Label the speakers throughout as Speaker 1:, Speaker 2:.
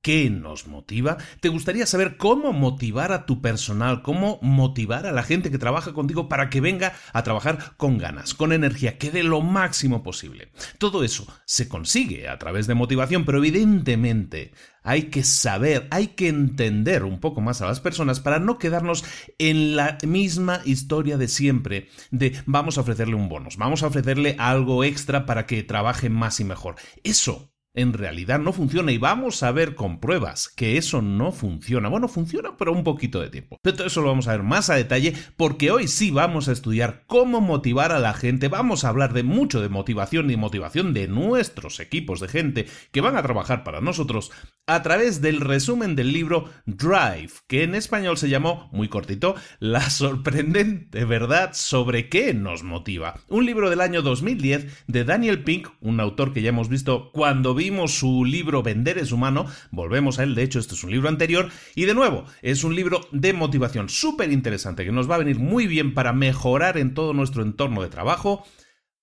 Speaker 1: ¿Qué nos motiva? ¿Te gustaría saber cómo motivar a tu personal, cómo motivar a la gente que trabaja contigo para que venga a trabajar con ganas, con energía, que dé lo máximo posible? Todo eso se consigue a través de motivación, pero evidentemente hay que saber, hay que entender un poco más a las personas para no quedarnos en la misma historia de siempre, de vamos a ofrecerle un bonus, vamos a ofrecerle algo extra para que trabaje más y mejor. Eso en realidad no funciona y vamos a ver con pruebas que eso no funciona. Bueno, funciona pero un poquito de tiempo. Pero todo eso lo vamos a ver más a detalle porque hoy sí vamos a estudiar cómo motivar a la gente. Vamos a hablar de mucho de motivación y motivación de nuestros equipos de gente que van a trabajar para nosotros a través del resumen del libro Drive, que en español se llamó, muy cortito, La sorprendente verdad sobre qué nos motiva. Un libro del año 2010 de Daniel Pink, un autor que ya hemos visto cuando su libro Vender es humano, volvemos a él, de hecho este es un libro anterior, y de nuevo, es un libro de motivación súper interesante que nos va a venir muy bien para mejorar en todo nuestro entorno de trabajo.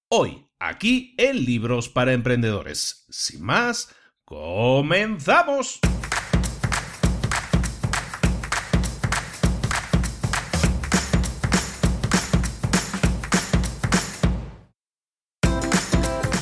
Speaker 1: Hoy, aquí en Libros para Emprendedores. Sin más, ¡Comenzamos!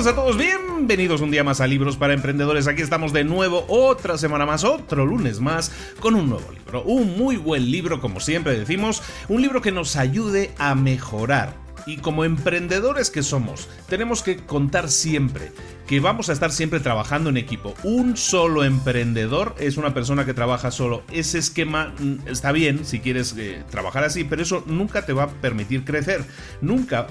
Speaker 1: A todos, bienvenidos un día más a Libros para Emprendedores. Aquí estamos de nuevo, otra semana más, otro lunes más, con un nuevo libro. Un muy buen libro, como siempre decimos, un libro que nos ayude a mejorar Y como emprendedores que somos, tenemos que contar siempre que vamos a estar siempre trabajando en equipo. Un solo emprendedor es una persona que trabaja solo. Ese esquema mm, está bien si quieres eh, trabajar así, pero eso nunca te va a permitir crecer. Nunca.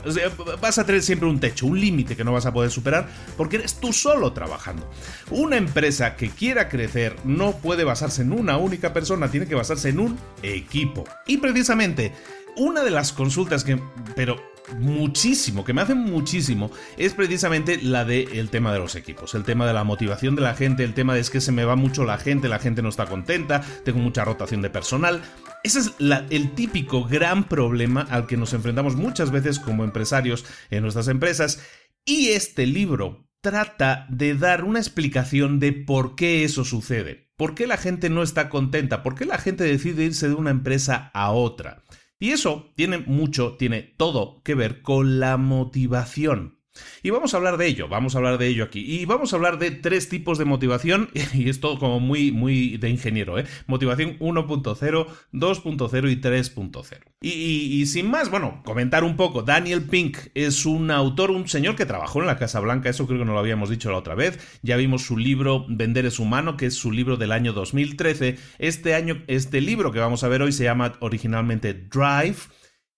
Speaker 1: vas a tener siempre un techo, un límite que no vas a poder superar porque eres tú solo trabajando. Una empresa que quiera crecer no puede basarse en una única persona, tiene que basarse en un equipo. Y precisamente una de las consultas que, pero muchísimo, que me hacen muchísimo, es precisamente la del el tema de los equipos, el tema de la motivación de la gente, el tema de es que se me va mucho la gente, la gente no está contenta, tengo mucha rotación de personal. Ese es el típico gran problema al que nos enfrentamos muchas veces como empresarios en nuestras empresas. Y este libro trata de dar una explicación de por qué eso sucede, por qué la gente no está contenta, por qué la gente decide irse de una empresa a otra. Y eso tiene mucho, tiene todo que ver con la motivación. Y vamos a hablar de ello, vamos a hablar de ello aquí. Y vamos a hablar de tres tipos de motivación, y es todo como muy, muy de ingeniero, ¿eh? Motivación 1.0, 2.0 y 3.0. Y, y, sin más, bueno, comentar un poco. Daniel Pink es un autor, un señor que trabajó en la Casa Blanca, eso creo que no lo habíamos dicho la otra vez. Ya vimos su libro Vender es humano, que es su libro del año 2013. Este año, este libro que vamos a ver hoy se llama originalmente Drive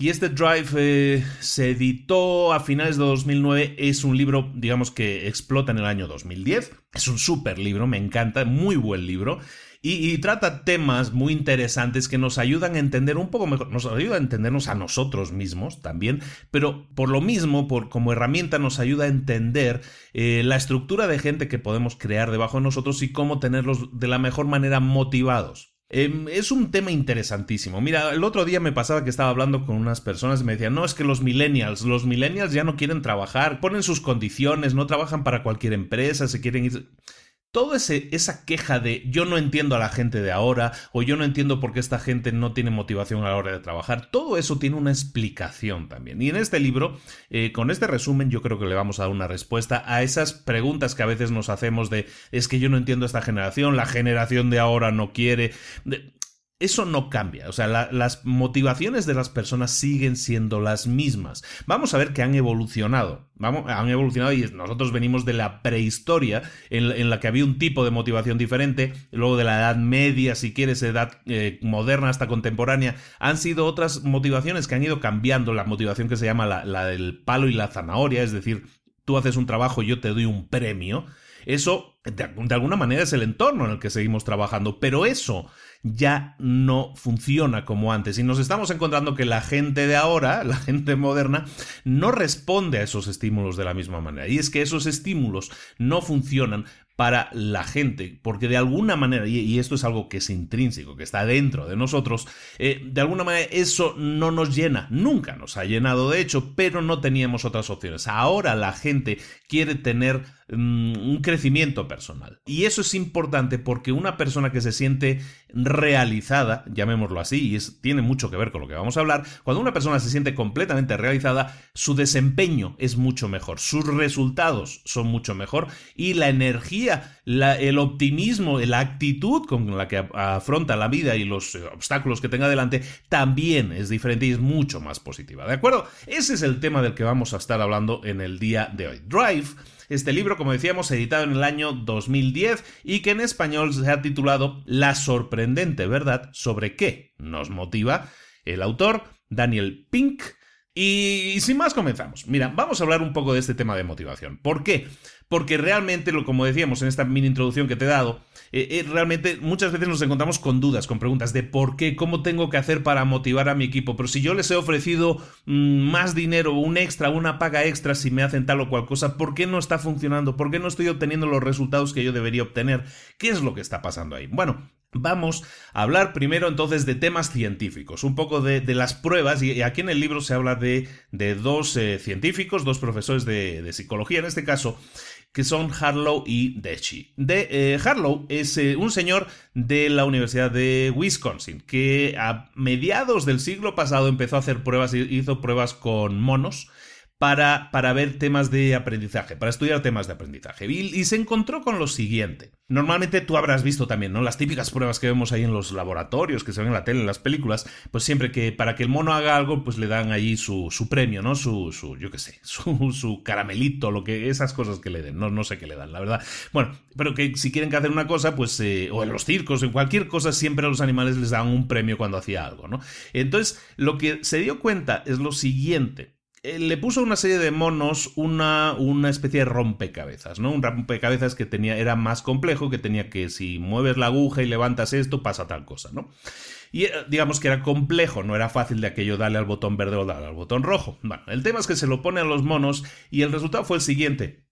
Speaker 1: y este Drive eh, se editó a finales de 2009. Es un libro, digamos, que explota en el año 2010. Es un súper libro, me encanta, muy buen libro. Y, trata temas muy interesantes que nos ayudan a entender un poco mejor, nos ayuda a entendernos a nosotros mismos también, pero por lo mismo, por, como herramienta nos ayuda a entender eh, la estructura de gente que podemos crear debajo de nosotros y cómo tenerlos de la mejor manera motivados. Em, es un tema interesantísimo. Mira, el otro día me pasaba que estaba hablando con unas personas y me decían, no, es que los millennials, los millennials ya no quieren trabajar, ponen sus condiciones, no trabajan para cualquier empresa, se quieren ir... Toda esa queja de yo no entiendo a la gente de ahora o yo no entiendo por qué esta gente no tiene motivación a la hora de trabajar, todo eso tiene una explicación también. Y en este libro, eh, con este resumen, yo creo que le vamos a dar una respuesta a esas preguntas que a veces nos hacemos de es que yo no entiendo a esta generación, la generación de ahora no quiere eso no cambia. O sea, las motivaciones de las personas siguen siendo las mismas. Vamos a ver que han evolucionado. Vamos, han evolucionado y nosotros venimos de la prehistoria en, la que había un tipo de motivación diferente, luego de la edad media, si quieres, edad eh, moderna hasta contemporánea, han sido otras motivaciones que han ido cambiando. La motivación que se llama la, la del palo y la zanahoria, es decir, tú haces un trabajo y yo te doy un premio. Eso, de, alguna manera, es el entorno en el que seguimos trabajando, pero eso ya no funciona como antes. Y nos estamos encontrando que la gente de ahora, la gente moderna, no responde a esos estímulos de la misma manera. Y es que esos estímulos no funcionan para la gente, porque de alguna manera, y, esto es algo que es intrínseco, que está dentro de nosotros, eh, de alguna manera eso no nos llena, nunca nos ha llenado de hecho, pero no teníamos otras opciones. Ahora la gente quiere tener mm, un crecimiento personal. Y eso es importante porque una persona que se siente realizada, llamémoslo así, y tiene mucho que ver con lo que vamos a hablar, cuando una persona se siente completamente realizada, su desempeño es mucho mejor, sus resultados son mucho mejor y la energía el optimismo, la actitud con la que afronta la vida y los eh, obstáculos que tenga delante también es diferente y es mucho más positiva. ¿De acuerdo? Ese es el tema del que vamos a estar hablando en el día de hoy. Drive. Este libro, como decíamos, editado en el año 2010 y que en español se ha titulado La sorprendente verdad sobre qué nos motiva. El autor, Daniel Pink, y sin más comenzamos. Mira, vamos a hablar un poco de este tema de motivación. ¿Por qué? Porque realmente, como decíamos en esta mini introducción que te he dado, eh, eh, realmente muchas veces nos encontramos con dudas, con preguntas de por qué, cómo tengo que hacer para motivar a mi equipo. Pero si yo les he ofrecido mm, más dinero, un extra, una paga extra si me hacen tal o cual cosa, ¿por qué no está funcionando? ¿Por qué no estoy obteniendo los resultados que yo debería obtener? ¿Qué es lo que está pasando ahí? Bueno, Vamos a hablar primero entonces de temas científicos, un poco de, las pruebas, y aquí en el libro se habla de, dos eh, científicos, dos profesores de, psicología en este caso, que son Harlow y Dechi. De, eh, Harlow es eh, un señor de la Universidad de Wisconsin, que a mediados del siglo pasado empezó a hacer pruebas, hizo pruebas con monos, para, para ver temas de aprendizaje, para estudiar temas de aprendizaje. Y, se encontró con lo siguiente. Normalmente tú habrás visto también, ¿no? Las típicas pruebas que vemos ahí en los laboratorios, que se ven en la tele, en las películas, pues siempre que para que el mono haga algo, pues le dan allí su, su premio, ¿no? Su, su yo qué sé, su, su, caramelito, lo que, esas cosas que le den, no, no sé qué le dan, la verdad. Bueno, pero que si quieren que hacer una cosa, pues, eh, o en los circos, en cualquier cosa, siempre a los animales les dan un premio cuando hacía algo, ¿no? Entonces, lo que se dio cuenta es lo siguiente le puso una serie de monos una, una especie de rompecabezas, ¿no? Un rompecabezas que tenía, era más complejo, que tenía que si mueves la aguja y levantas esto, pasa tal cosa, ¿no? Y eh, digamos que era complejo, no era fácil de aquello darle al botón verde o darle al botón rojo. Bueno, el tema es que se lo pone a los monos y el resultado fue el siguiente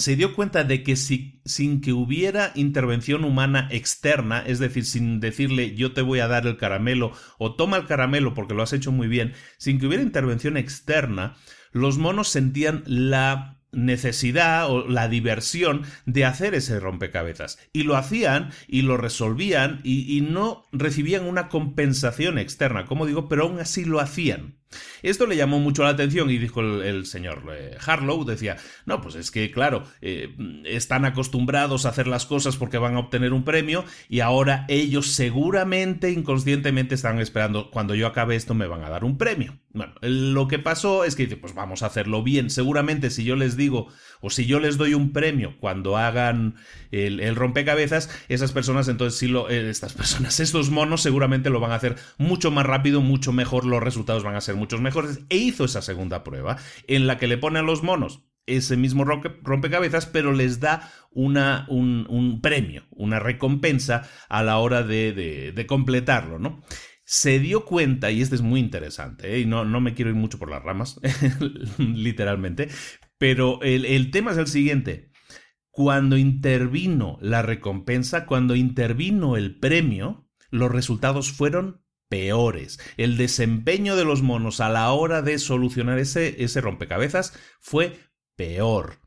Speaker 1: se dio cuenta de que si, sin que hubiera intervención humana externa, es decir, sin decirle yo te voy a dar el caramelo o toma el caramelo porque lo has hecho muy bien, sin que hubiera intervención externa, los monos sentían la necesidad o la diversión de hacer ese rompecabezas. Y lo hacían y lo resolvían y, y no recibían una compensación externa, como digo, pero aún así lo hacían. Esto le llamó mucho la atención y dijo el, señor eh, Harlow, decía, no, pues es que claro, eh, están acostumbrados a hacer las cosas porque van a obtener un premio y ahora ellos seguramente inconscientemente están esperando, cuando yo acabe esto me van a dar un premio. Bueno, lo que pasó es que dice, pues vamos a hacerlo bien. Seguramente si yo les digo o si yo les doy un premio cuando hagan el, rompecabezas, esas personas entonces sí lo, eh, estas personas, estos monos seguramente lo van a hacer mucho más rápido, mucho mejor, los resultados van a ser muchos mejores. E hizo esa segunda prueba en la que le pone a los monos ese mismo rompecabezas, pero les da una, un, premio, una recompensa a la hora de, de, completarlo, ¿no? Se dio cuenta, y este es muy interesante, ¿eh? y no, no me quiero ir mucho por las ramas, literalmente, pero el, el tema es el siguiente. Cuando intervino la recompensa, cuando intervino el premio, los resultados fueron peores. El desempeño de los monos a la hora de solucionar ese, ese rompecabezas fue peor.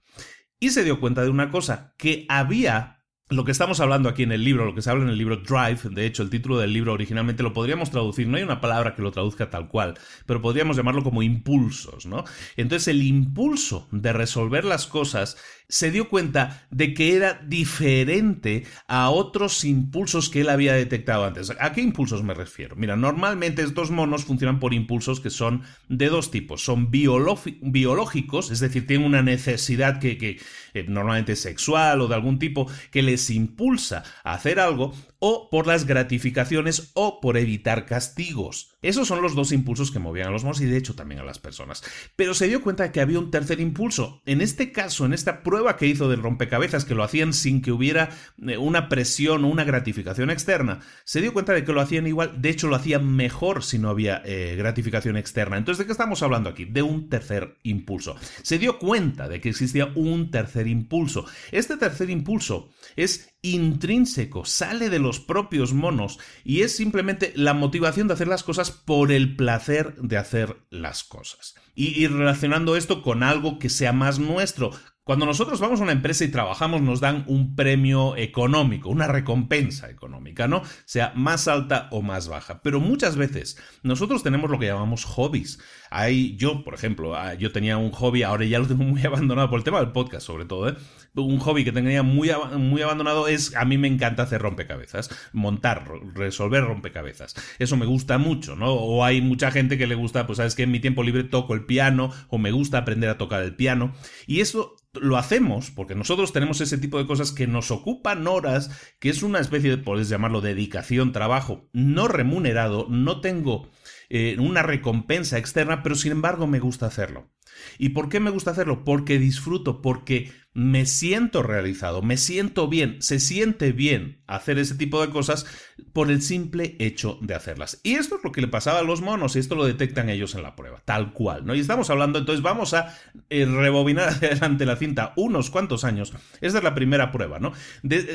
Speaker 1: Y se dio cuenta de una cosa, que había lo que estamos hablando aquí en el libro, lo que se habla en el libro Drive, de hecho el título del libro originalmente lo podríamos traducir, no hay una palabra que lo traduzca tal cual, pero podríamos llamarlo como impulsos, ¿no? Entonces el impulso de resolver las cosas se dio cuenta de que era diferente a otros impulsos que él había detectado antes. ¿A qué impulsos me refiero? Mira, normalmente estos monos funcionan por impulsos que son de dos tipos. Son biológicos, es decir, tienen una necesidad que, que eh, normalmente sexual o de algún tipo que les impulsa a hacer algo, o por las gratificaciones o por evitar castigos. Esos son los dos impulsos que movían a los monos y de hecho también a las personas. Pero se dio cuenta de que había un tercer impulso. En este caso, en esta prueba que hizo del rompecabezas, que lo hacían sin que hubiera eh, una presión o una gratificación externa, se dio cuenta de que lo hacían igual, de hecho lo hacían mejor si no había eh, gratificación externa. Entonces, ¿de qué estamos hablando aquí? De un tercer impulso. Se dio cuenta de que existía un tercer impulso. Este tercer impulso es intrínseco, sale de los propios monos y es simplemente la motivación de hacer las cosas por el placer de hacer las cosas. Y, relacionando esto con algo que sea más nuestro, cuando nosotros vamos a una empresa y trabajamos nos dan un premio económico, una recompensa económica, ¿no? Sea más alta o más baja. Pero muchas veces nosotros tenemos lo que llamamos hobbies. Hay, yo, por ejemplo, ah, yo tenía un hobby, ahora ya lo tengo muy abandonado por el tema del podcast, sobre todo, ¿eh? Un hobby que tenía muy, muy abandonado es, a mí me encanta hacer rompecabezas, montar, resolver rompecabezas. Eso me gusta mucho, ¿no? O hay mucha gente que le gusta, pues sabes que en mi tiempo libre toco el piano o me gusta aprender a tocar el piano. Y eso lo hacemos porque nosotros tenemos ese tipo de cosas que nos ocupan horas, que es una especie de, podéis llamarlo, dedicación, trabajo no remunerado, no tengo eh, una recompensa externa, pero sin embargo me gusta hacerlo. ¿Y por qué me gusta hacerlo? Porque disfruto, porque me siento realizado, me siento bien, se siente bien hacer ese tipo de cosas por el simple hecho de hacerlas. Y esto es lo que le pasaba a los monos y esto lo detectan ellos en la prueba, tal cual, ¿no? Y estamos hablando, entonces vamos a eh, rebobinar adelante la cinta unos cuantos años. Esta es la primera prueba, ¿no?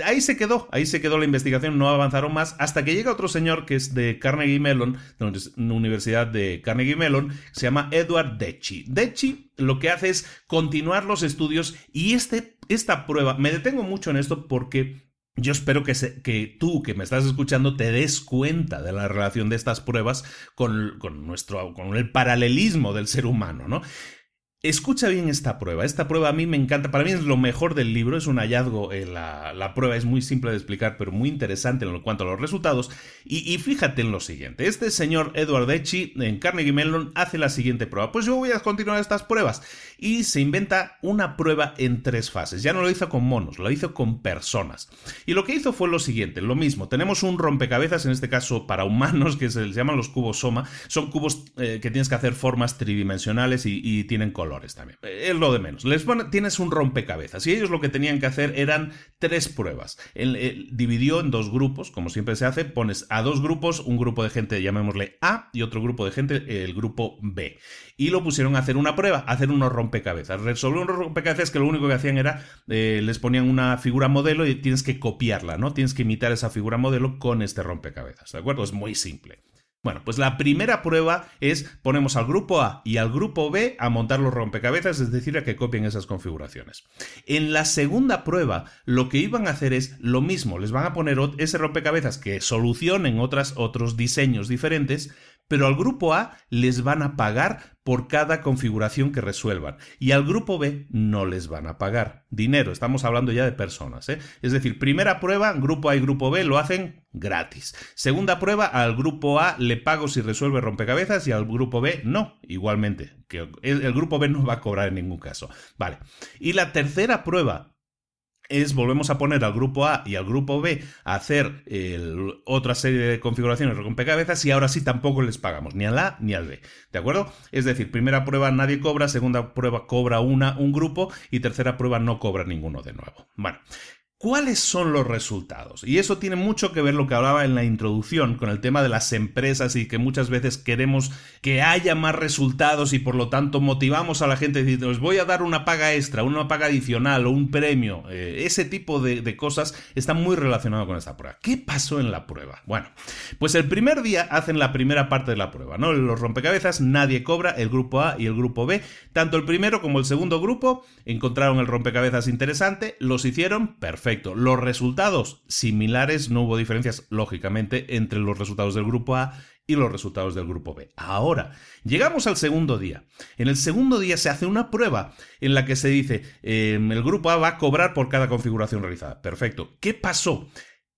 Speaker 1: ahí se quedó, ahí se quedó la investigación, no avanzaron más hasta que llega otro señor que es de Carnegie Mellon, de la Universidad de Carnegie Mellon, se llama Edward Dechi. Dechi lo que hace es continuar los estudios y este, esta prueba, me detengo mucho en esto porque yo espero que, que, tú que me estás escuchando te des cuenta de la relación de estas pruebas con, con, nuestro, con el paralelismo del ser humano, ¿no? Escucha bien esta prueba. Esta prueba a mí me encanta. Para mí es lo mejor del libro. Es un hallazgo. Eh, la, prueba es muy simple de explicar, pero muy interesante en cuanto a los resultados. Y, y, fíjate en lo siguiente. Este señor Edward Echi en Carnegie Mellon hace la siguiente prueba. Pues yo voy a continuar estas pruebas. Y se inventa una prueba en tres fases. Ya no lo hizo con monos, lo hizo con personas. Y lo que hizo fue lo siguiente. Lo mismo. Tenemos un rompecabezas, en este caso para humanos, que se, llaman los cubos Soma. Son cubos eh, que tienes que hacer formas tridimensionales y, tienen color también. Es lo de menos. Les tienes un rompecabezas y ellos lo que tenían que hacer eran tres pruebas. Él, dividió en dos grupos, como siempre se hace, pones a dos grupos, un grupo de gente, llamémosle A, y otro grupo de gente, el grupo B. Y lo pusieron a hacer una prueba, a hacer unos rompecabezas. Resolver unos rompecabezas que lo único que hacían era, eh, les ponían una figura modelo y tienes que copiarla, ¿no? Tienes que imitar esa figura modelo con este rompecabezas, ¿de acuerdo? Es muy simple. Bueno, pues la primera prueba es ponemos al grupo A y al grupo B a montar los rompecabezas, es decir, a que copien esas configuraciones. En la segunda prueba, lo que iban a hacer es lo mismo, les van a poner ese rompecabezas que solucionen otras, otros diseños diferentes, pero al grupo A les van a pagar por cada configuración que resuelvan y al grupo B no les van a pagar dinero. Estamos hablando ya de personas. ¿eh? Es decir, primera prueba, grupo A y grupo B lo hacen gratis. Segunda prueba, al grupo A le pago si resuelve rompecabezas y al grupo B no, igualmente. Que el grupo B no va a cobrar en ningún caso. Vale. Y la tercera prueba, es volvemos a poner al grupo A y al grupo B a hacer otra serie de configuraciones rompecabezas y ahora sí tampoco les pagamos ni al A ni al B. ¿De acuerdo? Es decir, primera prueba nadie cobra, segunda prueba cobra una, un grupo y tercera prueba no cobra ninguno de nuevo. Bueno, ¿Cuáles son los resultados? Y eso tiene mucho que ver lo que hablaba en la introducción con el tema de las empresas y que muchas veces queremos que haya más resultados y por lo tanto motivamos a la gente diciendo, os voy a dar una paga extra, una paga adicional o un premio. Eh, ese tipo de, de, cosas está muy relacionado con esta prueba. ¿Qué pasó en la prueba? Bueno, pues el primer día hacen la primera parte de la prueba, ¿no? Los rompecabezas, nadie cobra, el grupo A y el grupo B. Tanto el primero como el segundo grupo encontraron el rompecabezas interesante, los hicieron perfecto Perfecto. Los resultados similares, no hubo diferencias, lógicamente, entre los resultados del grupo A y los resultados del grupo B. Ahora, llegamos al segundo día. En el segundo día se hace una prueba en la que se dice, em, el grupo A va a cobrar por cada configuración realizada. Perfecto. ¿Qué pasó?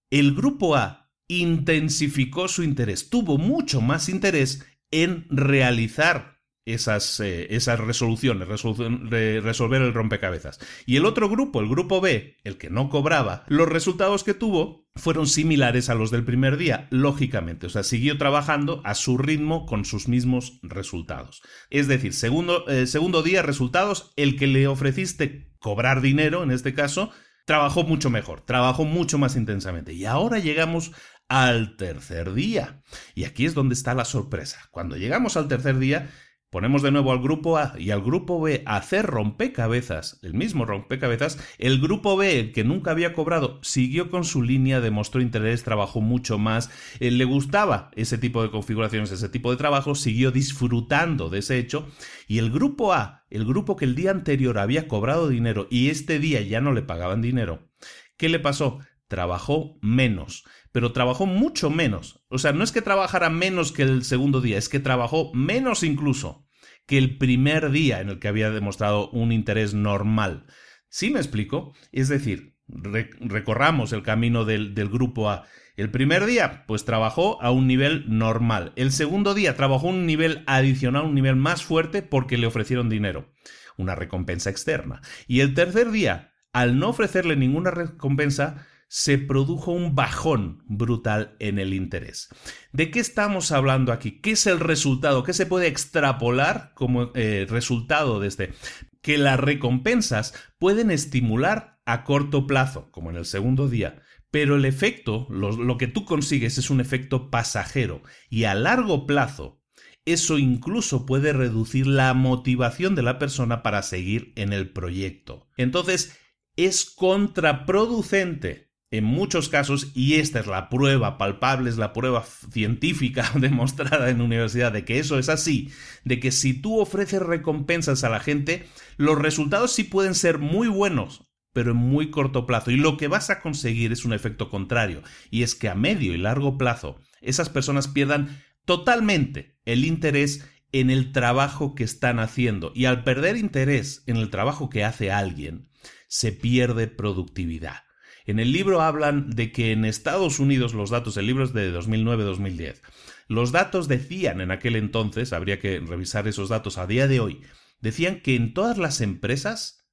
Speaker 1: El grupo A intensificó su interés, tuvo mucho más interés en realizar esas, eh, esas resoluciones, resolver el rompecabezas. Y el otro grupo, el grupo B, el que no cobraba, los resultados que tuvo fueron similares a los del primer día, lógicamente. O sea, siguió trabajando a su ritmo con sus mismos resultados. Es decir, segundo, eh, segundo día, resultados, el que le ofreciste cobrar dinero, en este caso, trabajó mucho mejor, trabajó mucho más intensamente. Y ahora llegamos al tercer día. Y aquí es donde está la sorpresa. Cuando llegamos al tercer día, Ponemos de nuevo al grupo A y al grupo B a hacer rompecabezas, el mismo rompecabezas. El grupo B, el que nunca había cobrado, siguió con su línea, demostró interés, trabajó mucho más, eh, le gustaba ese tipo de configuraciones, ese tipo de trabajo, siguió disfrutando de ese hecho. Y el grupo A, el grupo que el día anterior había cobrado dinero y este día ya no le pagaban dinero, ¿qué le pasó? Trabajó menos pero trabajó mucho menos. O sea, no es que trabajara menos que el segundo día, es que trabajó menos incluso que el primer día en el que había demostrado un interés normal. ¿Sí me explico? Es decir, recorramos el camino del, del grupo A. El primer día, pues trabajó a un nivel normal. El segundo día trabajó un nivel adicional, un nivel más fuerte porque le ofrecieron dinero, una recompensa externa. Y el tercer día, al no ofrecerle ninguna recompensa, se produjo un bajón brutal en el interés. ¿De qué estamos hablando aquí? ¿Qué es el resultado? ¿Qué se puede extrapolar como eh, resultado de este? Que las recompensas pueden estimular a corto plazo, como en el segundo día, pero el efecto, lo que tú consigues es un efecto pasajero y a largo plazo eso incluso puede reducir la motivación de la persona para seguir en el proyecto. Entonces, es contraproducente en muchos casos, y esta es la prueba palpable, es la prueba científica demostrada en universidad de que eso es así, de que si tú ofreces recompensas a la gente, los resultados sí pueden ser muy buenos, pero en muy corto plazo. Y lo que vas a conseguir es un efecto contrario, y es que a medio y largo plazo esas personas pierdan totalmente el interés en el trabajo que están haciendo. Y al perder interés en el trabajo que hace alguien, se pierde productividad. En el libro hablan de que en Estados Unidos los datos, el libro es de 2009-2010, los datos decían en aquel entonces, habría que revisar esos datos a día de hoy, decían que en todas las empresas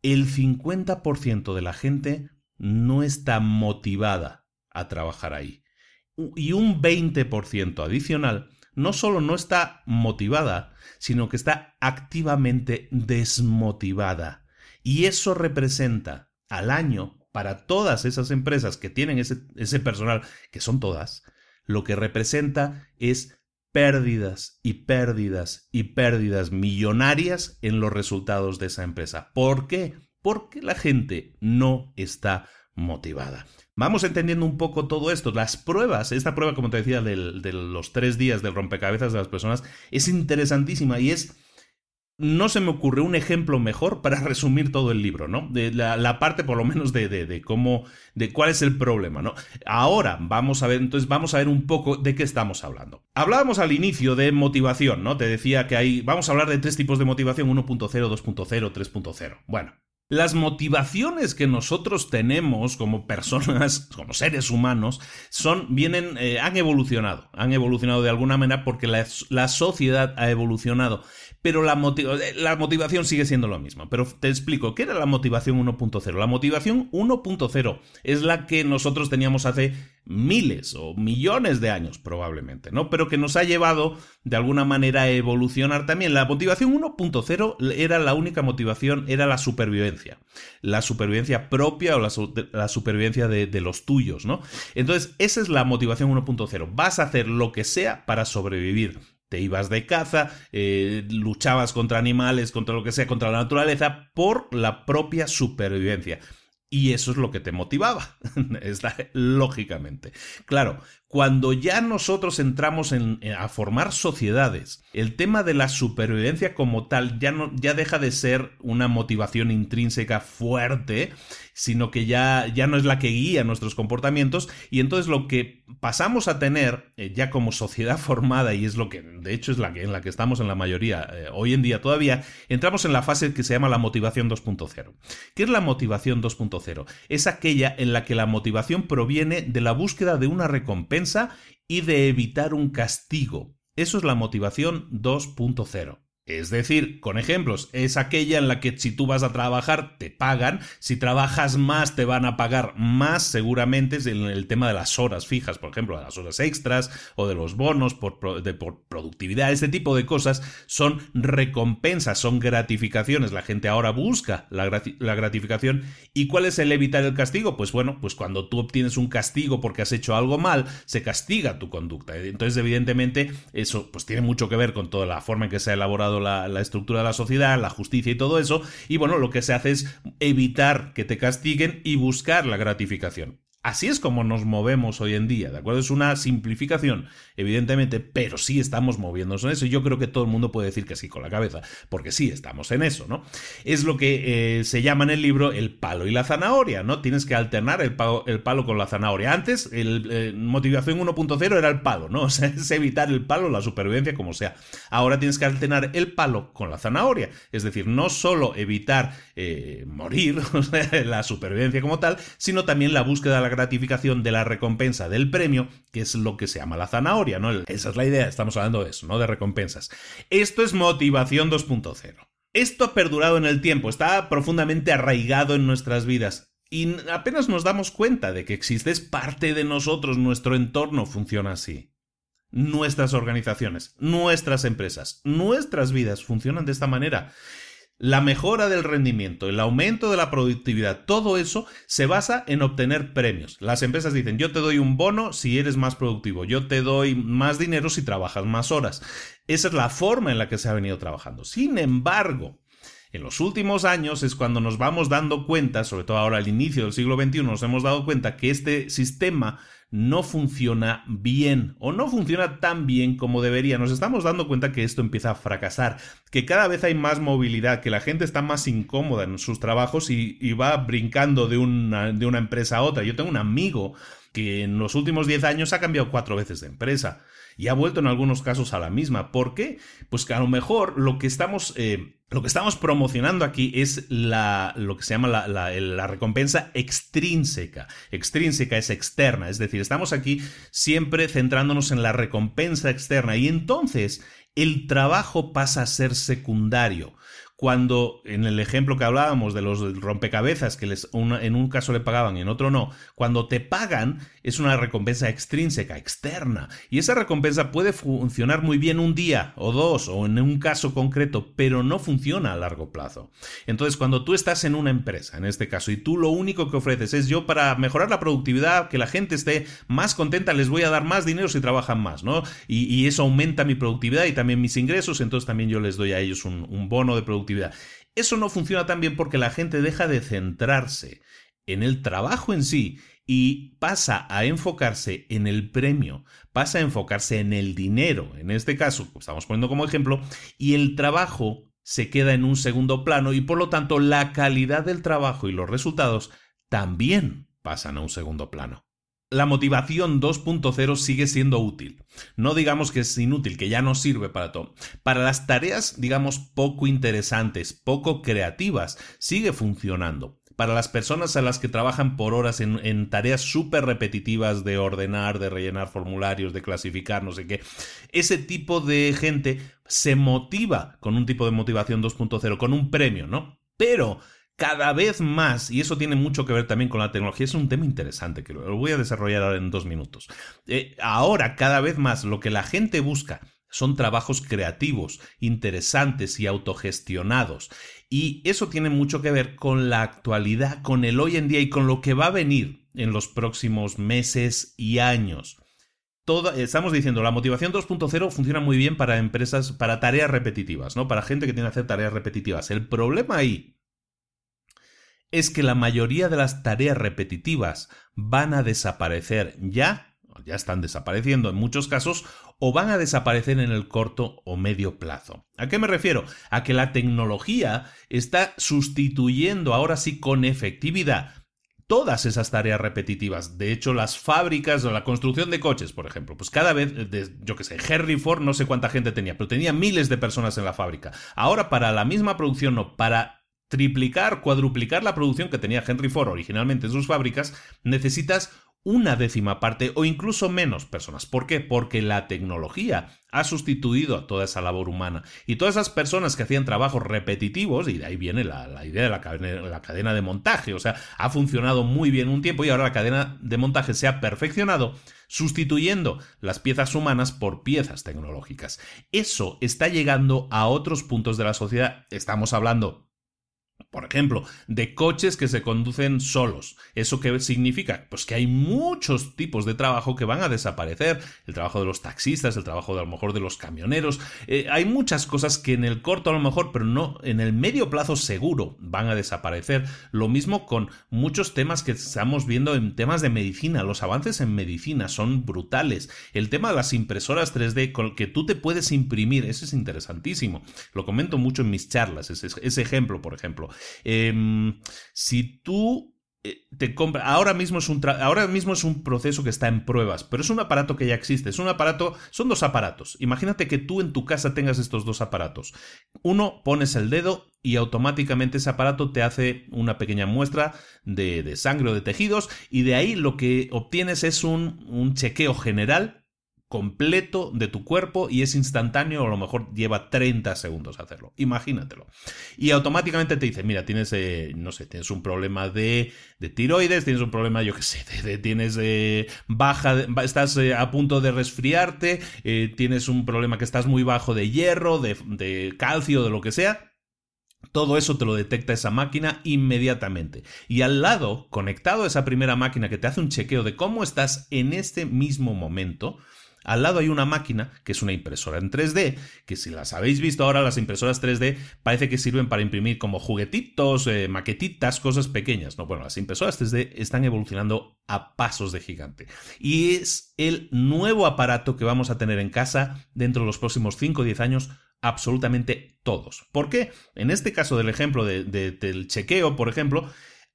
Speaker 1: el 50% de la gente no está motivada a trabajar ahí. Y un 20% adicional no solo no está motivada, sino que está activamente desmotivada. Y eso representa al año, para todas esas empresas que tienen ese, personal, que son todas, lo que representa es pérdidas y pérdidas y pérdidas millonarias en los resultados de esa empresa. ¿Por qué? Porque la gente no está motivada. Vamos entendiendo un poco todo esto. Las pruebas, esta prueba, como te decía, de los tres días del rompecabezas de las personas, es interesantísima y es no se me ocurre un ejemplo mejor para resumir todo el libro, ¿no? De la, parte, por lo menos, de, de, cómo, de cuál es el problema, ¿no? Ahora vamos a ver, entonces vamos a ver un poco de qué estamos hablando. Hablábamos al inicio de motivación, ¿no? Te decía que hay, vamos a hablar de tres tipos de motivación, 1.0, 2.0, 3.0. Bueno, las motivaciones que nosotros tenemos como personas, como seres humanos, son, vienen, eh, han evolucionado, han evolucionado de alguna manera porque la, la sociedad ha evolucionado, pero la, eh, la, motivación sigue siendo lo mismo. Pero te explico, ¿qué era la motivación 1.0? La motivación 1.0 es la que nosotros teníamos hace miles o millones de años probablemente, ¿no? Pero que nos ha llevado de alguna manera a evolucionar también. La motivación 1.0 era la única motivación, era la supervivencia. La supervivencia propia o la, supervivencia de, de, los tuyos, ¿no? Entonces, esa es la motivación 1.0. Vas a hacer lo que sea para sobrevivir te ibas de caza, eh, luchabas contra animales, contra lo que sea, contra la naturaleza, por la propia supervivencia. Y eso es lo que te motivaba, lógicamente. Claro, cuando ya nosotros entramos en, a formar sociedades, el tema de la supervivencia como tal ya, no, ya deja de ser una motivación intrínseca fuerte, sino que ya, ya no es la que guía nuestros comportamientos y entonces lo que pasamos a tener eh, ya como sociedad formada y es lo que de hecho es la que, en la que estamos en la mayoría eh, hoy en día todavía, entramos en la fase que se llama la motivación 2.0. ¿Qué es la motivación 2.0? Es aquella en la que la motivación proviene de la búsqueda de una recompensa y de evitar un castigo. Eso es la motivación 2.0. Es decir, con ejemplos, es aquella en la que si tú vas a trabajar te pagan, si trabajas más te van a pagar más seguramente en el tema de las horas fijas, por ejemplo, de las horas extras o de los bonos por, por productividad, este tipo de cosas son recompensas, son gratificaciones, la gente ahora busca la, la gratificación. Y cuál es el evitar el castigo, pues bueno, pues cuando tú obtienes un castigo porque has hecho algo mal, se castiga tu conducta, entonces evidentemente eso pues tiene mucho que ver con toda la forma en que se ha elaborado la, estructura de la sociedad, la justicia y todo eso, y bueno, lo que se hace es evitar que te castiguen y buscar la gratificación. Así es como nos movemos hoy en día, ¿de acuerdo? Es una simplificación, evidentemente, pero sí estamos moviéndonos en eso y yo creo que todo el mundo puede decir que sí con la cabeza, porque sí estamos en eso, ¿no? Es lo que eh, se llama en el libro el palo y la zanahoria, ¿no? Tienes que alternar el palo, el palo con la zanahoria. Antes, el, eh, motivación 1.0 era el palo, ¿no? O sea, es evitar el palo, la supervivencia, como sea. Ahora tienes que alternar el palo con la zanahoria, es decir, no solo evitar eh, morir, la supervivencia como tal, sino también la búsqueda de la gratificación de la recompensa del premio, que es lo que se llama la zanahoria, ¿no? Esa es la idea, estamos hablando de eso, ¿no? De recompensas. Esto es motivación 2.0. Esto ha perdurado en el tiempo, está profundamente arraigado en nuestras vidas. Y apenas nos damos cuenta de que existe, es parte de nosotros, nuestro entorno funciona así. Nuestras organizaciones, nuestras empresas, nuestras vidas funcionan de esta manera la mejora del rendimiento, el aumento de la productividad, todo eso se basa en obtener premios. Las empresas dicen, yo te doy un bono si eres más productivo, yo te doy más dinero si trabajas más horas. Esa es la forma en la que se ha venido trabajando. Sin embargo, en los últimos años es cuando nos vamos dando cuenta, sobre todo ahora al inicio del siglo XXI, nos hemos dado cuenta que este sistema no funciona bien o no funciona tan bien como debería. Nos estamos dando cuenta que esto empieza a fracasar, que cada vez hay más movilidad, que la gente está más incómoda en sus trabajos y, va brincando de una, de una empresa a otra. Yo tengo un amigo que en los últimos 10 años ha cambiado cuatro veces de empresa y ha vuelto en algunos casos a la misma. ¿Por qué? Pues que a lo mejor lo que estamos, eh, lo que estamos promocionando aquí es la, lo que se llama la, la, recompensa extrínseca. Extrínseca es externa, es decir, estamos aquí siempre centrándonos en la recompensa externa y entonces el trabajo pasa a ser secundario cuando en el ejemplo que hablábamos de los rompecabezas que les, en un caso le pagaban y en otro no, cuando te pagan es una recompensa extrínseca, externa, y esa recompensa puede funcionar muy bien un día o dos o en un caso concreto, pero no funciona a largo plazo. Entonces, cuando tú estás en una empresa, en este caso, y tú lo único que ofreces es yo para mejorar la productividad, que la gente esté más contenta, les voy a dar más dinero si trabajan más, ¿no? Y, eso aumenta mi productividad y también mis ingresos, entonces también yo les doy a ellos un, un bono de productividad eso no funciona tan bien porque la gente deja de centrarse en el trabajo en sí y pasa a enfocarse en el premio, pasa a enfocarse en el dinero, en este caso, estamos poniendo como ejemplo, y el trabajo se queda en un segundo plano y por lo tanto la calidad del trabajo y los resultados también pasan a un segundo plano la motivación 2.0 sigue siendo útil. No digamos que es inútil, que ya no sirve para todo. Para las tareas, digamos, poco interesantes, poco creativas, sigue funcionando. Para las personas a las que trabajan por horas en, tareas súper repetitivas de ordenar, de rellenar formularios, de clasificar, no sé qué, ese tipo de gente se motiva con un tipo de motivación 2.0, con un premio, ¿no? Pero cada vez más, y eso tiene mucho que ver también con la tecnología, es un tema interesante que lo voy a desarrollar ahora en dos minutos. Eh, ahora, cada vez más, lo que la gente busca son trabajos creativos, interesantes y autogestionados. Y eso tiene mucho que ver con la actualidad, con el hoy en día y con lo que va a venir en los próximos meses y años. estamos diciendo, la motivación 2.0 funciona muy bien para empresas, para tareas repetitivas, ¿no? Para gente que tiene que hacer tareas repetitivas. El problema ahí es que la mayoría de las tareas repetitivas van a desaparecer ya, ya están desapareciendo en muchos casos, o van a desaparecer en el corto o medio plazo. ¿A qué me refiero? A que la tecnología está sustituyendo ahora sí con efectividad todas esas tareas repetitivas. De hecho, las fábricas o la construcción de coches, por ejemplo, pues cada vez, yo qué sé, Henry Ford no sé cuánta gente tenía, pero tenía miles de personas en la fábrica. Ahora, para la misma producción o para triplicar, cuadruplicar la producción que tenía Henry Ford originalmente en sus fábricas, necesitas una décima parte o incluso menos personas. ¿Por qué? Porque la tecnología ha sustituido a toda esa labor humana. Y todas esas personas que hacían trabajos repetitivos, y de ahí viene la, idea de la cadena, la cadena de montaje, o sea, ha funcionado muy bien un tiempo y ahora la cadena de montaje se ha perfeccionado, sustituyendo las piezas humanas por piezas tecnológicas. Eso está llegando a otros puntos de la sociedad. Estamos hablando por ejemplo, de coches que se conducen solos. ¿Eso qué significa? Pues que hay muchos tipos de trabajo que van a desaparecer. El trabajo de los taxistas, el trabajo de, a lo mejor de los camioneros. Eh, hay muchas cosas que en el corto a lo mejor, pero no en el medio plazo seguro van a desaparecer. Lo mismo con muchos temas que estamos viendo en temas de medicina. Los avances en medicina son brutales. El tema de las impresoras 3D con que tú te puedes imprimir, eso es interesantísimo. Lo comento mucho en mis charlas, ese ejemplo, por ejemplo. Em, si tú eh, te compras, ahora mismo es un ahora mismo es un proceso que está en pruebas, pero es un aparato que ya existe, es un aparato, son dos aparatos. Imagínate que tú en tu casa tengas estos dos aparatos. Uno pones el dedo y automáticamente ese aparato te hace una pequeña muestra de, sangre o de tejidos y de ahí lo que obtienes es un, un chequeo general completo de tu cuerpo y es instantáneo o a lo mejor lleva 30 segundos hacerlo. Imagínatelo. Y automáticamente te dice, mira, tienes, eh, no sé, tienes un problema de, de, tiroides, tienes un problema, yo qué sé, de, tienes eh, baja, estás eh, a punto de resfriarte, tienes un problema que estás muy bajo de hierro, de, de calcio, de lo que sea. Todo eso te lo detecta esa máquina inmediatamente. Y al lado, conectado a esa primera máquina que te hace un chequeo de cómo estás en este mismo momento, al lado hay una máquina que es una impresora en 3D, que si las habéis visto ahora, las impresoras 3D parece que sirven para imprimir como juguetitos, eh, maquetitas, cosas pequeñas. No, bueno, las impresoras 3D están evolucionando a pasos de gigante. Y es el nuevo aparato que vamos a tener en casa dentro de los próximos 5 o 10 años absolutamente todos. ¿Por qué? En este caso del ejemplo del chequeo, por ejemplo,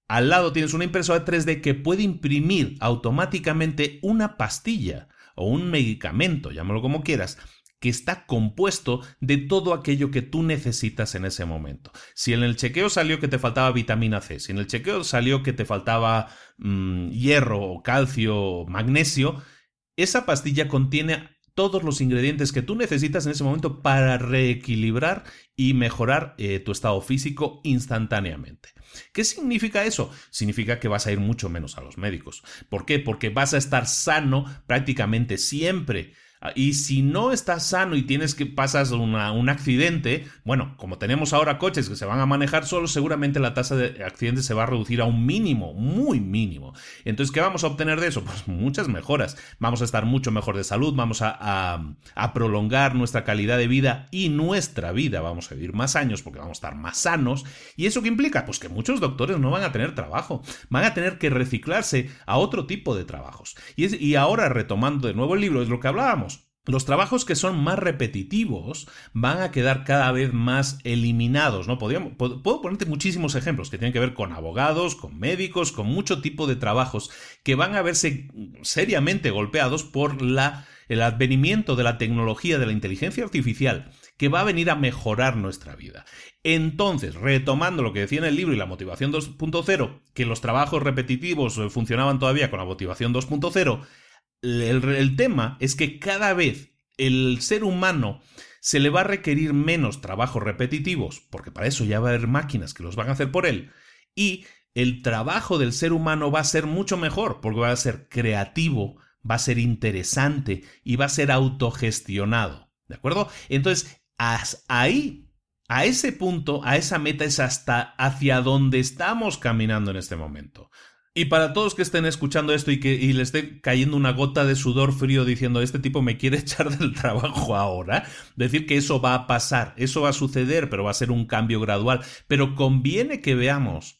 Speaker 1: al lado tienes una impresora 3D que puede imprimir automáticamente una pastilla o un medicamento, llámalo como quieras, que está compuesto de todo aquello que tú necesitas en ese momento. Si en el chequeo salió que te faltaba vitamina C, si en el chequeo salió que te faltaba mm, hierro, calcio, magnesio, esa pastilla contiene todos los ingredientes que tú necesitas en ese momento para reequilibrar y mejorar eh, tu estado físico instantáneamente. ¿Qué significa eso? Significa que vas a ir mucho menos a los médicos. ¿Por qué? Porque vas a estar sano prácticamente siempre. Ah, y si no estás sano y tienes que pasas un accidente, bueno, como tenemos ahora coches que se van a manejar solos, seguramente la tasa de accidentes se va a reducir a un mínimo, muy mínimo. Entonces, ¿qué vamos a obtener de eso? Pues muchas mejoras. Vamos a estar mucho mejor de salud, vamos a, prolongar nuestra calidad de vida y nuestra vida. Vamos a vivir más años porque vamos a estar más sanos. ¿Y eso qué implica? Pues que muchos doctores no van a tener trabajo, van a tener que reciclarse a otro tipo de trabajos. Y ahora, retomando de nuevo el libro, es lo que hablábamos los trabajos que son más repetitivos van a quedar cada vez más eliminados, ¿no? puedo ponerte muchísimos ejemplos que tienen que ver con abogados, con médicos, con mucho tipo de trabajos que van a verse seriamente golpeados por la, el advenimiento de la tecnología de la inteligencia artificial que va a venir a mejorar nuestra vida. Entonces, retomando lo que decía en el libro y la motivación 2.0, que los trabajos repetitivos eh, funcionaban todavía con la motivación 2.0, el, tema es que cada vez el ser humano se le va a requerir menos trabajos repetitivos, porque para eso ya va a haber máquinas que los van a hacer por él, y el trabajo del ser humano va a ser mucho mejor, porque va a ser creativo, va a ser interesante y va a ser autogestionado. ¿De acuerdo? Entonces, ahí, a ese punto, a esa meta es hasta hacia donde estamos caminando en este momento. Y para todos que estén escuchando esto y que le esté cayendo una gota de sudor frío diciendo este tipo me quiere echar del trabajo ahora, decir que eso va a pasar, eso va a suceder, pero va a ser un cambio gradual. Pero conviene que veamos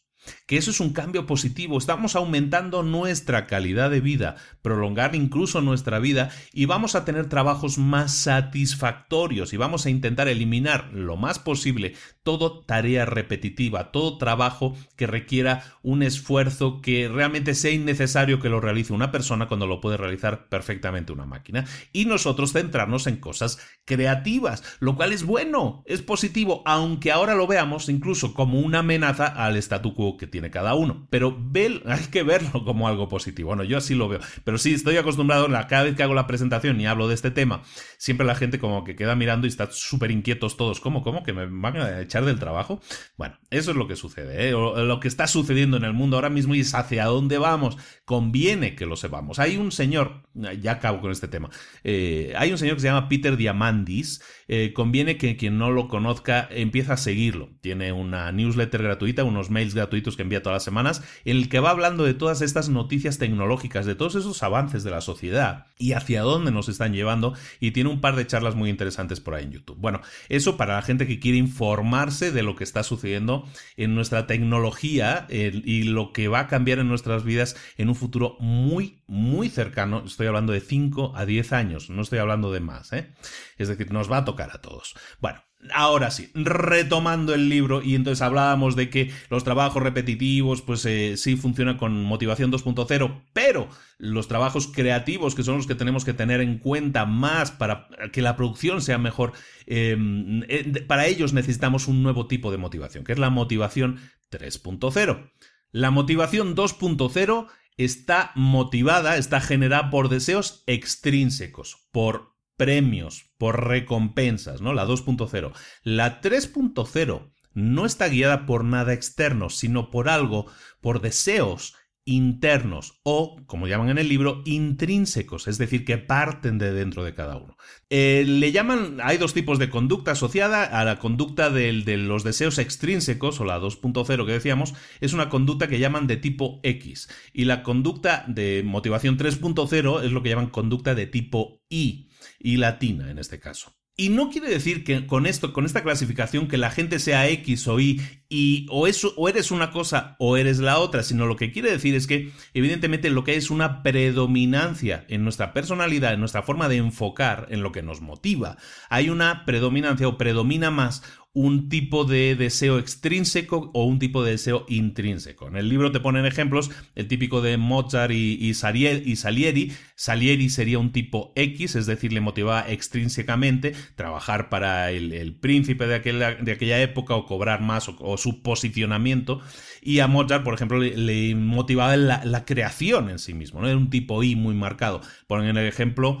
Speaker 1: que eso es un cambio positivo, estamos aumentando nuestra calidad de vida, prolongar incluso nuestra vida y vamos a tener trabajos más satisfactorios y vamos a intentar eliminar lo más posible todo tarea repetitiva, todo trabajo que requiera un esfuerzo que realmente sea innecesario que lo realice una persona cuando lo puede realizar perfectamente una máquina y nosotros centrarnos en cosas creativas, lo cual es bueno, es positivo, aunque ahora lo veamos incluso como una amenaza al statu quo que tiene cada uno. Pero hay que verlo como algo positivo. Bueno, yo así lo veo. Pero sí, estoy acostumbrado, cada vez que hago la presentación y hablo de este tema, siempre la gente como que queda mirando y está súper inquietos todos. ¿Cómo, cómo? ¿Que me van a echar del trabajo? Bueno, eso es lo que sucede. ¿eh? lo que está sucediendo en el mundo ahora mismo y es hacia dónde vamos. Conviene que lo sepamos. Hay un señor, ya acabo con este tema, eh, hay un señor que se llama Peter Diamandis. Eh, conviene que quien no lo conozca empiece a seguirlo. Tiene una newsletter gratuita, unos mails gratuitos que envía todas las semanas, en el que va hablando de todas estas noticias tecnológicas, de todos esos avances de la sociedad y hacia dónde nos están llevando y tiene un par de charlas muy interesantes por ahí en YouTube. Bueno, eso para la gente que quiere informarse de lo que está sucediendo en nuestra tecnología y lo que va a cambiar en nuestras vidas en un futuro muy, muy cercano. Estoy hablando de 5 a 10 años, no estoy hablando de más, ¿eh? Es decir, nos va a tocar a todos. Bueno, Ahora sí, retomando el libro, y entonces hablábamos de que los trabajos repetitivos, pues eh, sí funcionan con motivación 2.0, pero los trabajos creativos, que son los que tenemos que tener en cuenta más para que la producción sea mejor, em, eh, para ellos necesitamos un nuevo tipo de motivación, que es la motivación 3.0. La motivación 2.0 está motivada, está generada por deseos extrínsecos, por premios, por recompensas, ¿no? La 2.0. La 3.0 no está guiada por nada externo, sino por algo, por deseos internos o, como llaman en el libro, intrínsecos, es decir, que parten de dentro de cada uno. Eh, le llaman, hay dos tipos de conducta asociada a la conducta de los deseos extrínsecos, o la 2.0 que decíamos, es una conducta que llaman de tipo X, y la conducta de motivación 3.0 es lo que llaman conducta de tipo Y, y latina en este caso. Y no quiere decir que con esto, con esta clasificación, que la gente sea X o Y y o, eso, o eres una cosa o eres la otra, sino lo que quiere decir es que evidentemente lo que hay es una predominancia en nuestra personalidad, en nuestra forma de enfocar, en lo que nos motiva. Hay una predominancia o predomina más un tipo de deseo extrínseco o un tipo de deseo intrínseco. En el libro te ponen ejemplos, el típico de Mozart y, Salieri. Salieri sería un tipo X, es decir, le motivaba extrínsecamente trabajar para el, príncipe de aquella, época o cobrar más o, su posicionamiento. Y a Mozart, por ejemplo, le, motivaba la, creación en sí mismo, ¿no? Era un tipo I muy marcado. Ponen el ejemplo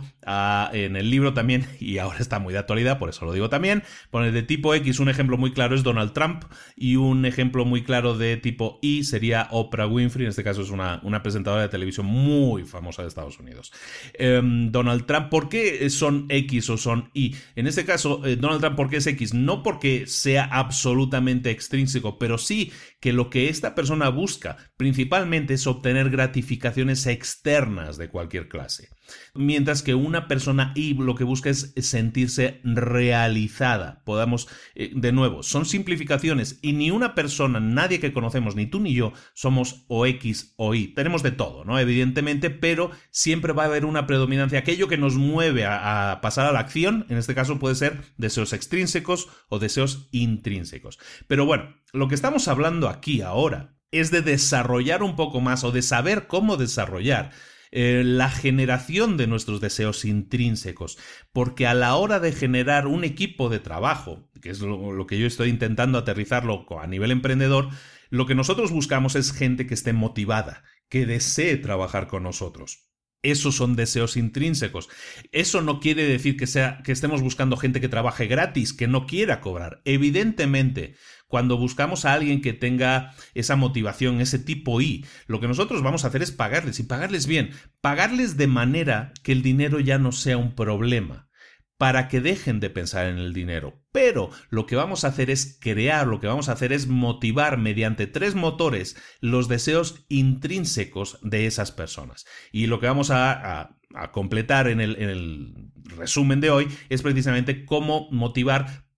Speaker 1: en el libro también, y ahora está muy de actualidad, por eso lo digo también, ponen de tipo X un ejemplo muy claro es Donald Trump y un ejemplo muy claro de tipo Y sería Oprah Winfrey, en este caso es una, una presentadora de televisión muy famosa de Estados Unidos. Em, Donald Trump, ¿por qué son X o son Y? En este caso, eh, Donald Trump, ¿por qué es X? No porque sea absolutamente extrínseco, pero sí que lo que esta persona busca principalmente es obtener gratificaciones externas de cualquier clase. Mientras que una persona Y lo que busca es sentirse realizada. Podamos, eh, de nuevo, son simplificaciones y ni una persona, nadie que conocemos, ni tú ni yo, somos o X o Y. Tenemos de todo, ¿no? Evidentemente, pero siempre va a haber una predominancia. Aquello que nos mueve a pasar a la acción, en este caso puede ser deseos extrínsecos o deseos intrínsecos. Pero bueno, lo que estamos hablando aquí ahora es de desarrollar un poco más o de saber cómo desarrollar eh, la generación de nuestros deseos intrínsecos, porque a la hora de generar un equipo de trabajo, que es lo, que yo estoy intentando aterrizarlo a nivel emprendedor, lo que nosotros buscamos es gente que esté motivada, que desee trabajar con nosotros. Esos son deseos intrínsecos. Eso no quiere decir que sea que estemos buscando gente que trabaje gratis, que no quiera cobrar. Evidentemente, cuando buscamos a alguien que tenga esa motivación, ese tipo I, lo que nosotros vamos a hacer es pagarles y pagarles bien, pagarles de manera que el dinero ya no sea un problema para que dejen de pensar en el dinero. Pero lo que vamos a hacer es crear, lo que vamos a hacer es motivar mediante tres motores los deseos intrínsecos de esas personas. Y lo que vamos a, completar en el, en el resumen de hoy es precisamente cómo motivar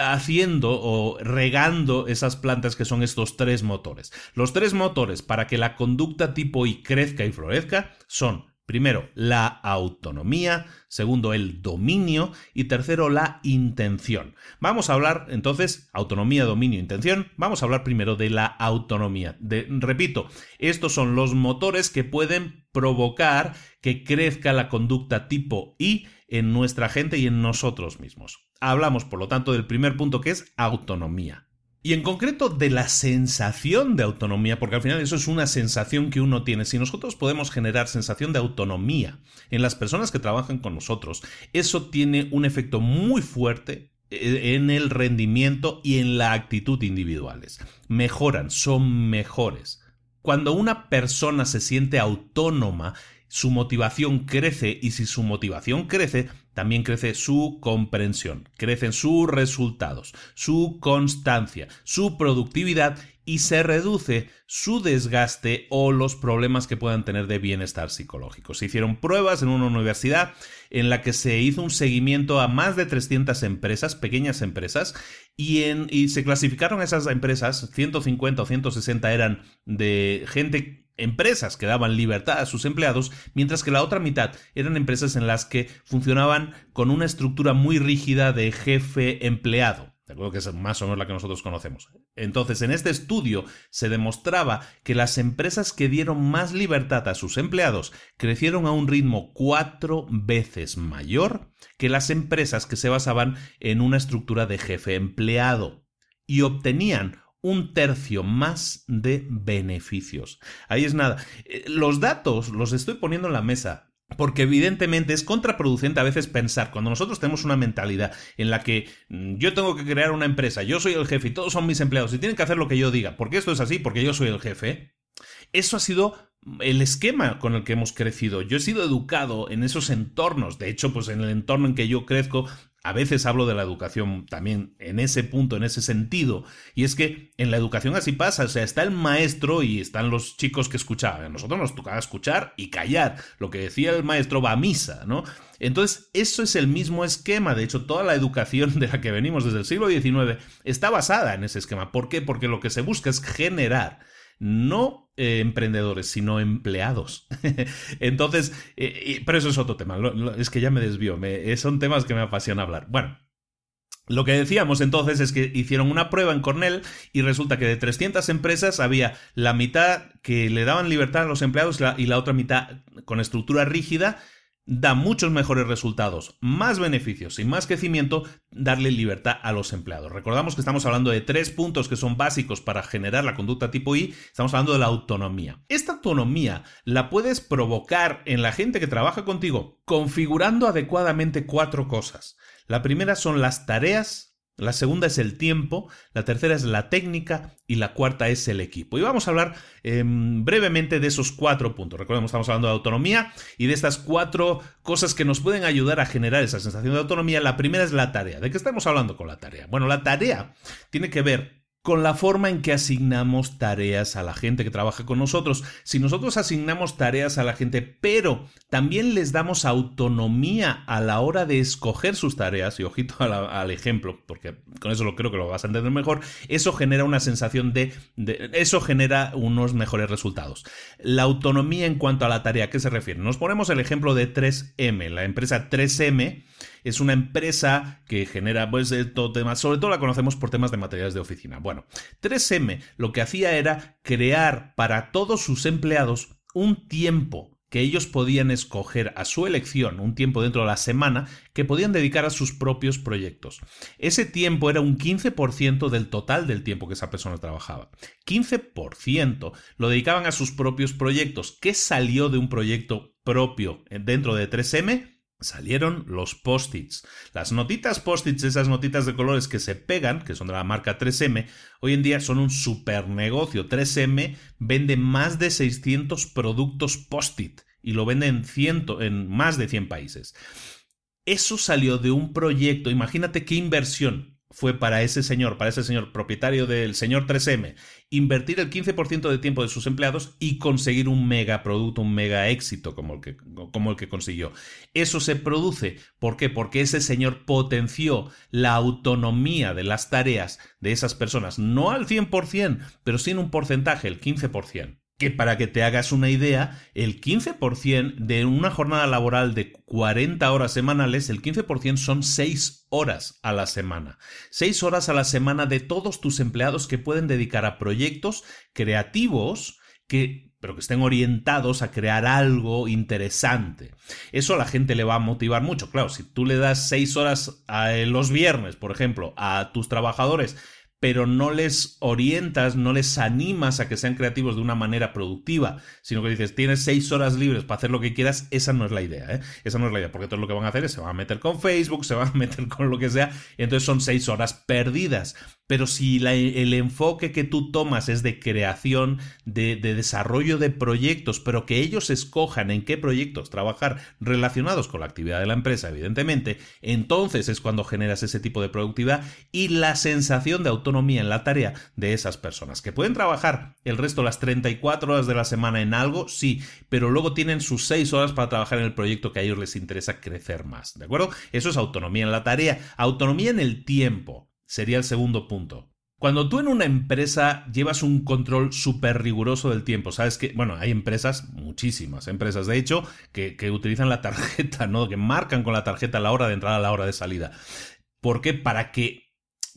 Speaker 1: haciendo o regando esas plantas que son estos tres motores. Los tres motores para que la conducta tipo I crezca y florezca son Primero, la autonomía, segundo, el dominio y tercero, la intención. Vamos a hablar entonces, autonomía, dominio, intención. Vamos a hablar primero de la autonomía. repito, estos son los motores que pueden provocar que crezca la conducta tipo I en nuestra gente y en nosotros mismos. Hablamos, por lo tanto, del primer punto que es autonomía. Y en concreto de la sensación de autonomía, porque al final eso es una sensación que uno tiene. Si nosotros podemos generar sensación de autonomía en las personas que trabajan con nosotros, eso tiene un efecto muy fuerte eh, en el rendimiento y en la actitud individuales. Mejoran, son mejores. Cuando una persona se siente autónoma, su motivación crece y si su motivación crece, también crece su comprensión, crecen sus resultados, su constancia, su productividad y se reduce su desgaste o los problemas que puedan tener de bienestar psicológico. Se hicieron pruebas en una universidad en la que se hizo un seguimiento a más de 300 empresas, pequeñas empresas, y, y se clasificaron esas empresas, 150 o 160 eran de gente empresas que daban libertad a sus empleados, mientras que la otra mitad eran empresas en las que funcionaban con una estructura muy rígida de jefe empleado. De acuerdo que es más o menos la que nosotros conocemos. Entonces, en este estudio se demostraba que las empresas que dieron más libertad a sus empleados crecieron a un ritmo cuatro veces mayor que las empresas que se basaban en una estructura de jefe empleado y obtenían un tercio más de beneficios. Ahí es nada. Eh, los datos los estoy poniendo en la mesa. Porque evidentemente es contraproducente a veces pensar, cuando nosotros tenemos una mentalidad en la que mm, yo tengo que crear una empresa, yo soy el jefe y todos son mis empleados y tienen que hacer lo que yo diga, porque esto es así, porque yo soy el jefe, eso ha sido el esquema con el que hemos crecido. Yo he sido educado en esos entornos. De hecho, pues en el entorno en que yo crezco, a veces hablo de la educación también en ese punto, en ese sentido. Y es que en la educación así pasa. O sea, está el maestro y están los chicos que escuchaban. Nosotros nos tocaba escuchar y callar. Lo que decía el maestro va a misa, ¿no? Entonces, eso es el mismo esquema. De hecho, toda la educación de la que venimos desde el siglo XIX está basada en ese esquema. ¿Por qué? Porque lo que se busca es generar no eh, emprendedores, sino empleados. Entonces, eh, pero eso es otro tema, es que ya me desvío, me, eh, son temas que me apasiona hablar. Bueno, Lo que decíamos entonces es que hicieron una prueba en Cornell y resulta que de 300 empresas había la mitad que le daban libertad a los empleados y la otra mitad con estructura rígida da muchos mejores resultados, más beneficios y más crecimiento darle libertad a los empleados. Recordamos que estamos hablando de tres puntos que son básicos para generar la conducta tipo I, estamos hablando de la autonomía. Esta autonomía la puedes provocar en la gente que trabaja contigo configurando adecuadamente cuatro cosas. La primera son las tareas la segunda es el tiempo, la tercera es la técnica y la cuarta es el equipo. Y vamos a hablar em, brevemente de esos cuatro puntos. Recordemos, estamos hablando de autonomía y de estas cuatro cosas que nos pueden ayudar a generar esa sensación de autonomía. La primera es la tarea. ¿De qué estamos hablando con la tarea? Bueno, la tarea tiene que ver con la forma en que asignamos tareas a la gente que trabaja con nosotros. Si nosotros asignamos tareas a la gente, pero también les damos autonomía a la hora de escoger sus tareas, y ojito al, ejemplo, porque con eso lo creo que lo vas a entender mejor, eso genera una sensación de, de, Eso genera unos mejores resultados. La autonomía en cuanto a la tarea, ¿a qué se refiere? Nos ponemos el ejemplo de 3M, la empresa 3M es una empresa que genera pues temas, sobre todo la conocemos por temas de materiales de oficina. Bueno, 3M lo que hacía era crear para todos sus empleados un tiempo que ellos podían escoger a su elección, un tiempo dentro de la semana, que podían dedicar a sus propios proyectos. Ese tiempo era un 15% del total del tiempo que esa persona trabajaba. 15% lo dedicaban a sus propios proyectos. ¿Qué salió de un proyecto propio dentro de 3M? Salieron los post-its. Las notitas post-its, esas notitas de colores que se pegan, que son de la marca 3M, hoy en día son un super negocio. 3M vende más de 600 productos post-it y lo vende en, en más de 100 países. Eso salió de un proyecto, imagínate qué inversión fue para ese señor, para ese señor propietario del señor 3M, invertir el 15% de tiempo de sus empleados y conseguir un mega producto, un mega éxito como el, que, como el que consiguió. Eso se produce, ¿por qué? Porque ese señor potenció la autonomía de las tareas de esas personas, no al 100%, pero sí en un porcentaje, el 15% que para que te hagas una idea, el 15% de una jornada laboral de 40 horas semanales, el 15% son 6 horas a la semana. 6 horas a la semana de todos tus empleados que pueden dedicar a proyectos creativos que pero que estén orientados a crear algo interesante. Eso a la gente le va a motivar mucho. Claro, si tú le das 6 horas a los viernes, por ejemplo, a tus trabajadores pero no les orientas, no les animas a que sean creativos de una manera productiva, sino que dices, tienes seis horas libres para hacer lo que quieras, esa no es la idea, ¿eh? Esa no es la idea, porque todo lo que van a hacer es se van a meter con Facebook, se van a meter con lo que sea, y entonces son seis horas perdidas. Pero si el enfoque que tú tomas es de creación, de, de, desarrollo de proyectos, pero que ellos escojan en qué proyectos trabajar relacionados con la actividad de la empresa, evidentemente, entonces es cuando generas ese tipo de productividad y la sensación de autonomía en la tarea de esas personas. Que pueden trabajar el resto las 34 horas de la semana en algo, sí, pero luego tienen sus 6 horas para trabajar en el proyecto que a ellos les interesa crecer más. ¿De acuerdo? Eso es autonomía en la tarea. Autonomía en el tiempo sería el segundo punto. Cuando tú en una empresa llevas un control súper riguroso del tiempo, sabes que, bueno, hay empresas, muchísimas empresas, de hecho, que, que, utilizan la tarjeta, ¿no? Que marcan con la tarjeta la hora de entrada, la hora de salida. ¿Por qué? Para que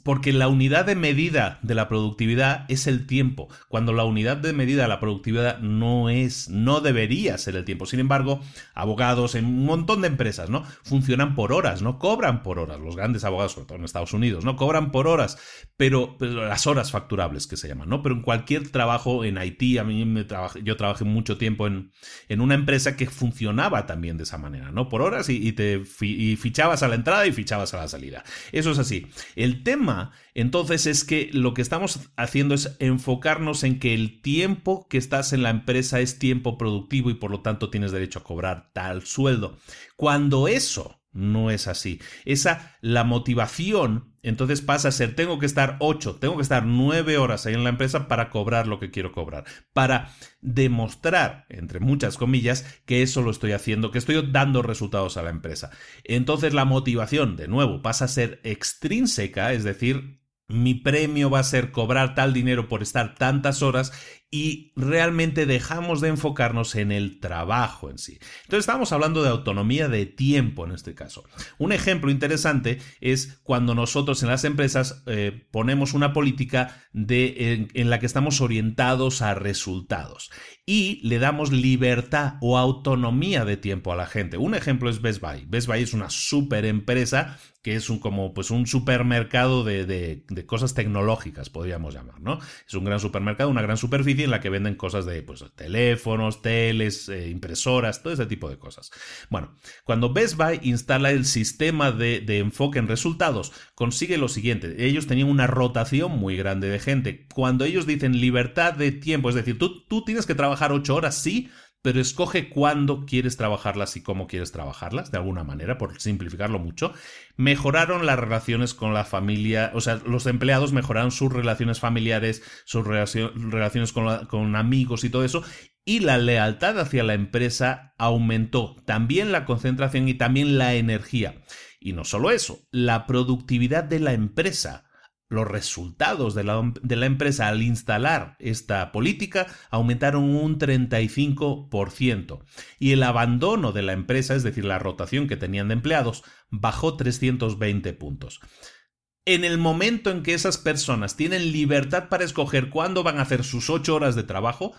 Speaker 1: porque la unidad de medida de la productividad es el tiempo, cuando la unidad de medida de la productividad no es, no debería ser el tiempo. Sin embargo, abogados en un montón de empresas, ¿no? Funcionan por horas, no cobran por horas. Los grandes abogados, sobre todo en Estados Unidos, no cobran por horas, pero, las horas facturables que se llaman, ¿no? Pero en cualquier trabajo en Haití, a mí me yo trabajé mucho tiempo en, en, una empresa que funcionaba también de esa manera, ¿no? Por horas y, te y fichabas a la entrada y fichabas a la salida. Eso es así. El tema entonces es que lo que estamos haciendo es enfocarnos en que el tiempo que estás en la empresa es tiempo productivo y por lo tanto tienes derecho a cobrar tal sueldo. Cuando eso no es así. Esa, la motivación, entonces pasa a ser, tengo que estar ocho, tengo que estar nueve horas ahí en la empresa para cobrar lo que quiero cobrar. Para demostrar, entre muchas comillas, que eso lo estoy haciendo, que estoy dando resultados a la empresa. Entonces la motivación, de nuevo, pasa a ser extrínseca, es decir, mi premio va a ser cobrar tal dinero por estar tantas horas y realmente dejamos de enfocarnos en el trabajo en sí. Entonces estamos hablando de autonomía de tiempo en este caso. Un ejemplo interesante es cuando nosotros en las empresas eh, ponemos una política de, en la que estamos orientados a resultados y le damos libertad o autonomía de tiempo a la gente. Un ejemplo es Best Buy. Best Buy es una super empresa que es un, como pues un supermercado de, de, cosas tecnológicas, podríamos llamar, ¿no? Es un gran supermercado, una gran superficie en la que venden cosas de pues, teléfonos, teles, eh, impresoras, todo ese tipo de cosas. Bueno, cuando Best Buy instala el sistema de, de enfoque en resultados, consigue lo siguiente. Ellos tenían una rotación muy grande de gente. Cuando ellos dicen libertad de tiempo, es decir, tú, tú tienes que trabajar ocho horas, sí, pero escoge cuándo quieres trabajarlas y cómo quieres trabajarlas, de alguna manera, por simplificarlo mucho. Mejoraron las relaciones con la familia, o sea, los empleados mejoraron sus relaciones familiares, sus relaciones con, con amigos y todo eso, y la lealtad hacia la empresa aumentó, también la concentración y también la energía. Y no solo eso, la productividad de la empresa los resultados de la, empresa al instalar esta política aumentaron un 35% y el abandono de la empresa, es decir, la rotación que tenían de empleados, bajó 320 puntos. En el momento en que esas personas tienen libertad para escoger cuándo van a hacer sus 8 horas de trabajo,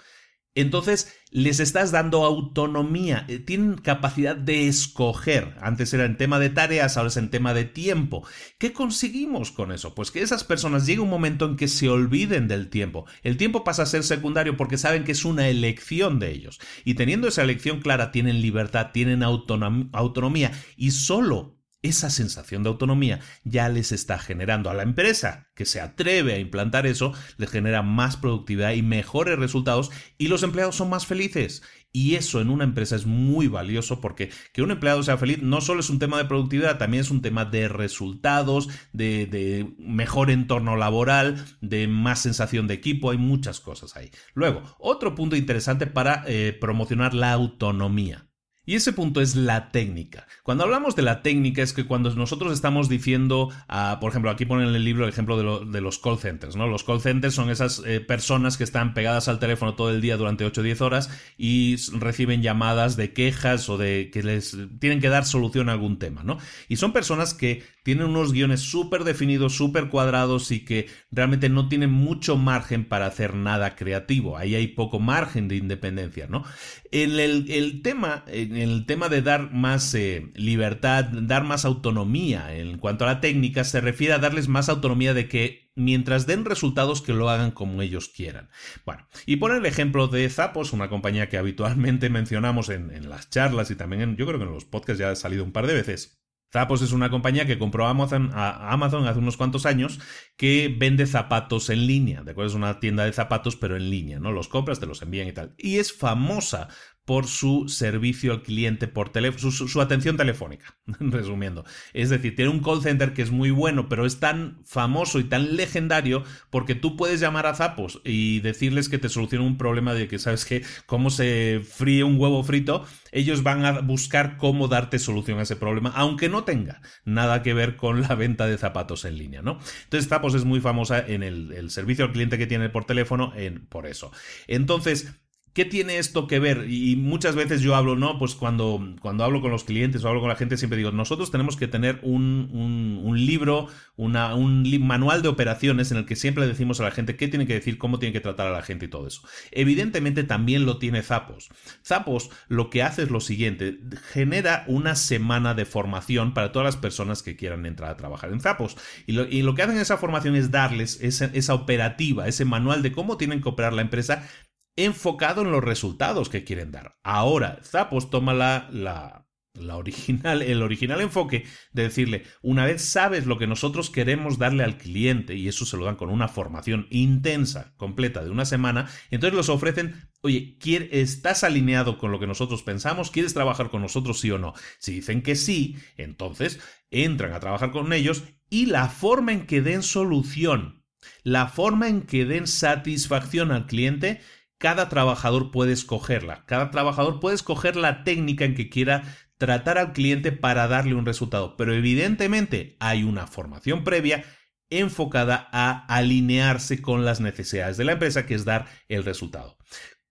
Speaker 1: entonces les estás dando autonomía, eh, tienen capacidad de escoger. Antes era en tema de tareas, ahora es en tema de tiempo. ¿Qué conseguimos con eso? Pues que esas personas llegue un momento en que se olviden del tiempo. El tiempo pasa a ser secundario porque saben que es una elección de ellos. Y teniendo esa elección clara, tienen libertad, tienen autonomía y solo esa sensación de autonomía ya les está generando a la empresa que se atreve a implantar eso, les genera más productividad y mejores resultados y los empleados son más felices. Y eso en una empresa es muy valioso porque que un empleado sea feliz no solo es un tema de productividad, también es un tema de resultados, de, mejor entorno laboral, de más sensación de equipo, hay muchas cosas ahí. Luego, otro punto interesante para eh, promocionar la autonomía. Y ese punto es la técnica. Cuando hablamos de la técnica es que cuando nosotros estamos diciendo, por ejemplo, aquí ponen en el libro el ejemplo de, los call centers, ¿no? Los call centers son esas eh, personas que están pegadas al teléfono todo el día durante 8 o 10 horas y reciben llamadas de quejas o de que les tienen que dar solución a algún tema, ¿no? Y son personas que tienen unos guiones súper definidos, súper cuadrados y que realmente no tienen mucho margen para hacer nada creativo. Ahí hay poco margen de independencia, ¿no? En el, tema, el tema de dar más eh, libertad, dar más autonomía en cuanto a la técnica, se refiere a darles más autonomía de que mientras den resultados que lo hagan como ellos quieran. Bueno, y poner el ejemplo de Zappos, una compañía que habitualmente mencionamos en, en las charlas y también en, yo creo que en los podcasts ya ha salido un par de veces. Zappos es una compañía que compró Amazon, a Amazon hace unos cuantos años que vende zapatos en línea. De acuerdo, es una tienda de zapatos, pero en línea, ¿no? Los compras, te los envían y tal. Y es famosa por su servicio al cliente por teléfono, su, atención telefónica, resumiendo. Es decir, tiene un call center que es muy bueno, pero es tan famoso y tan legendario porque tú puedes llamar a Zapos y decirles que te solucionan un problema de que, ¿sabes qué? Cómo se fríe un huevo frito, ellos van a buscar cómo darte solución a ese problema, aunque no tenga nada que ver con la venta de zapatos en línea, ¿no? Entonces, Zapos es muy famosa en el, servicio al cliente que tiene por teléfono en, por eso. Entonces, ¿Qué tiene esto que ver? Y muchas veces yo hablo, ¿no? Pues cuando, cuando hablo con los clientes o hablo con la gente, siempre digo, nosotros tenemos que tener un, un, libro, un manual de operaciones en el que siempre decimos a la gente qué tiene que decir, cómo tiene que tratar a la gente y todo eso. Evidentemente también lo tiene Zapos. Zapos lo que hace es lo siguiente, genera una semana de formación para todas las personas que quieran entrar a trabajar en Zapos. Y lo, y lo que hacen en esa formación es darles esa operativa, ese manual de cómo tienen que operar la empresa enfocado en los resultados que quieren dar. Ahora, Zappos toma la, la, la, original, el original enfoque de decirle, una vez sabes lo que nosotros queremos darle al cliente, y eso se lo dan con una formación intensa, completa, de una semana, entonces los ofrecen, oye, ¿estás alineado con lo que nosotros pensamos? ¿Quieres trabajar con nosotros sí o no? Si dicen que sí, entonces entran a trabajar con ellos y la forma en que den solución, la forma en que den satisfacción al cliente, cada trabajador puede escogerla. Cada trabajador puede escoger la técnica en que quiera tratar al cliente para darle un resultado. Pero evidentemente hay una formación previa enfocada a alinearse con las necesidades de la empresa, que es dar el resultado.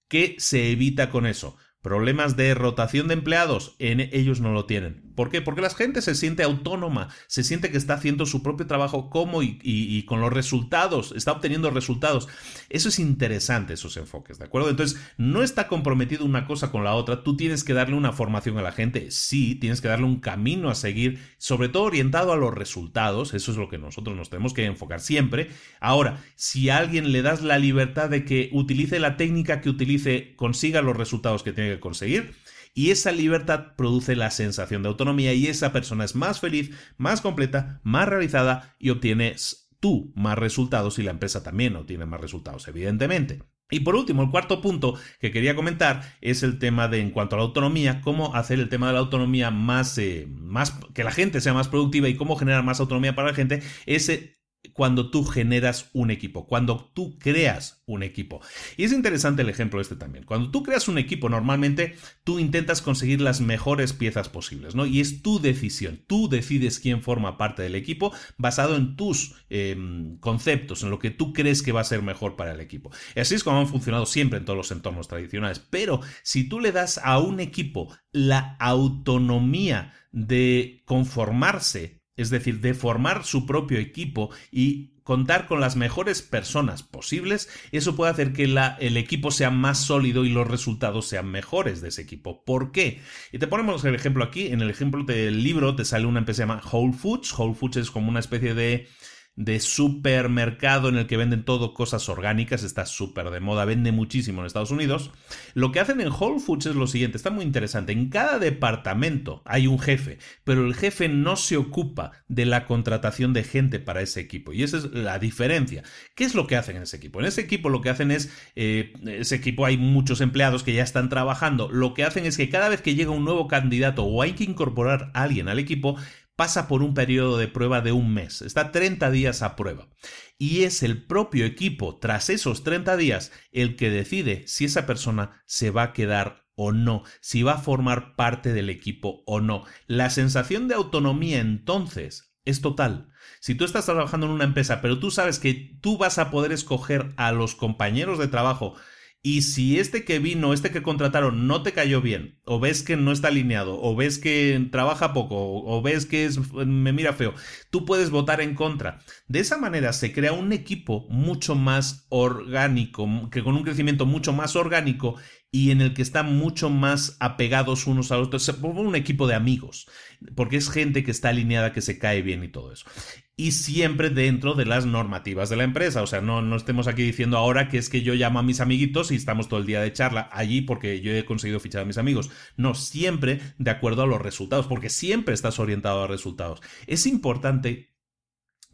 Speaker 1: ¿Qué se evita con eso? Problemas de rotación de empleados, ellos no lo tienen. ¿Por qué? Porque la gente se siente autónoma, se siente que está haciendo su propio trabajo como y, con los resultados, está obteniendo resultados. Eso es interesante, esos enfoques, ¿de acuerdo? Entonces, no está comprometido una cosa con la otra, tú tienes que darle una formación a la gente, sí, tienes que darle un camino a seguir, sobre todo orientado a los resultados, eso es lo que nosotros nos tenemos que enfocar siempre. Ahora, si a alguien le das la libertad de que utilice la técnica que utilice, consiga los resultados que tiene conseguir. Y esa libertad produce la sensación de autonomía y esa persona es más feliz, más completa, más realizada y obtienes tú más resultados y la empresa también obtiene más resultados, evidentemente. Y por último, el cuarto punto que quería comentar es el tema de, en cuanto a la autonomía, cómo hacer el tema de la autonomía más, eh, más que la gente sea más productiva y cómo generar más autonomía para la gente, ese cuando tú generas un equipo, cuando tú creas un equipo. Y es interesante el ejemplo este también. Cuando tú creas un equipo, normalmente tú intentas conseguir las mejores piezas posibles, ¿no? Y es tu decisión. Tú decides quién forma parte del equipo basado en tus em, conceptos, en lo que tú crees que va a ser mejor para el equipo. Así es como han funcionado siempre en todos los entornos tradicionales. Pero si tú le das a un equipo la autonomía de conformarse es decir, de formar su propio equipo y contar con las mejores personas posibles, eso puede hacer que el equipo sea más sólido y los resultados sean mejores de ese equipo. ¿Por qué? Y te ponemos el ejemplo aquí, en el ejemplo del libro te sale una empresa llamada Whole Foods. Whole Foods es como una especie de de supermercado en el que venden todo cosas orgánicas, está súper de moda, vende muchísimo en Estados Unidos. Lo que hacen en Whole Foods es lo siguiente, está muy interesante. En cada departamento hay un jefe, pero el jefe no se ocupa de la contratación de gente para ese equipo. Y esa es la diferencia. ¿Qué es lo que hacen en ese equipo? En ese equipo lo que hacen es, eh, ese equipo hay muchos empleados que ya están trabajando. Lo que hacen es que cada vez que llega un nuevo candidato o hay que incorporar a alguien al equipo, pasa por un periodo de prueba de un mes, está 30 días a prueba. Y es el propio equipo, tras esos 30 días, el que decide si esa persona se va a quedar o no, si va a formar parte del equipo o no. La sensación de autonomía entonces es total. Si tú estás trabajando en una empresa, pero tú sabes que tú vas a poder escoger a los compañeros de trabajo y si este que vino, este que contrataron no te cayó bien, o ves que no está alineado, o ves que trabaja poco, o ves que me mira feo, tú puedes votar en contra. De esa manera se crea un equipo mucho más orgánico, que con un crecimiento mucho más orgánico y en el que están mucho más apegados unos a otros. Se forma un equipo de amigos, porque es gente que está alineada, que se cae bien y todo eso. Y siempre dentro de las normativas de la empresa. O sea, no, no estemos aquí diciendo ahora que es que yo llamo a mis amiguitos y estamos todo el día de charla allí porque yo he conseguido fichar a mis amigos. No, siempre de acuerdo a los resultados, porque siempre estás orientado a resultados. Es importante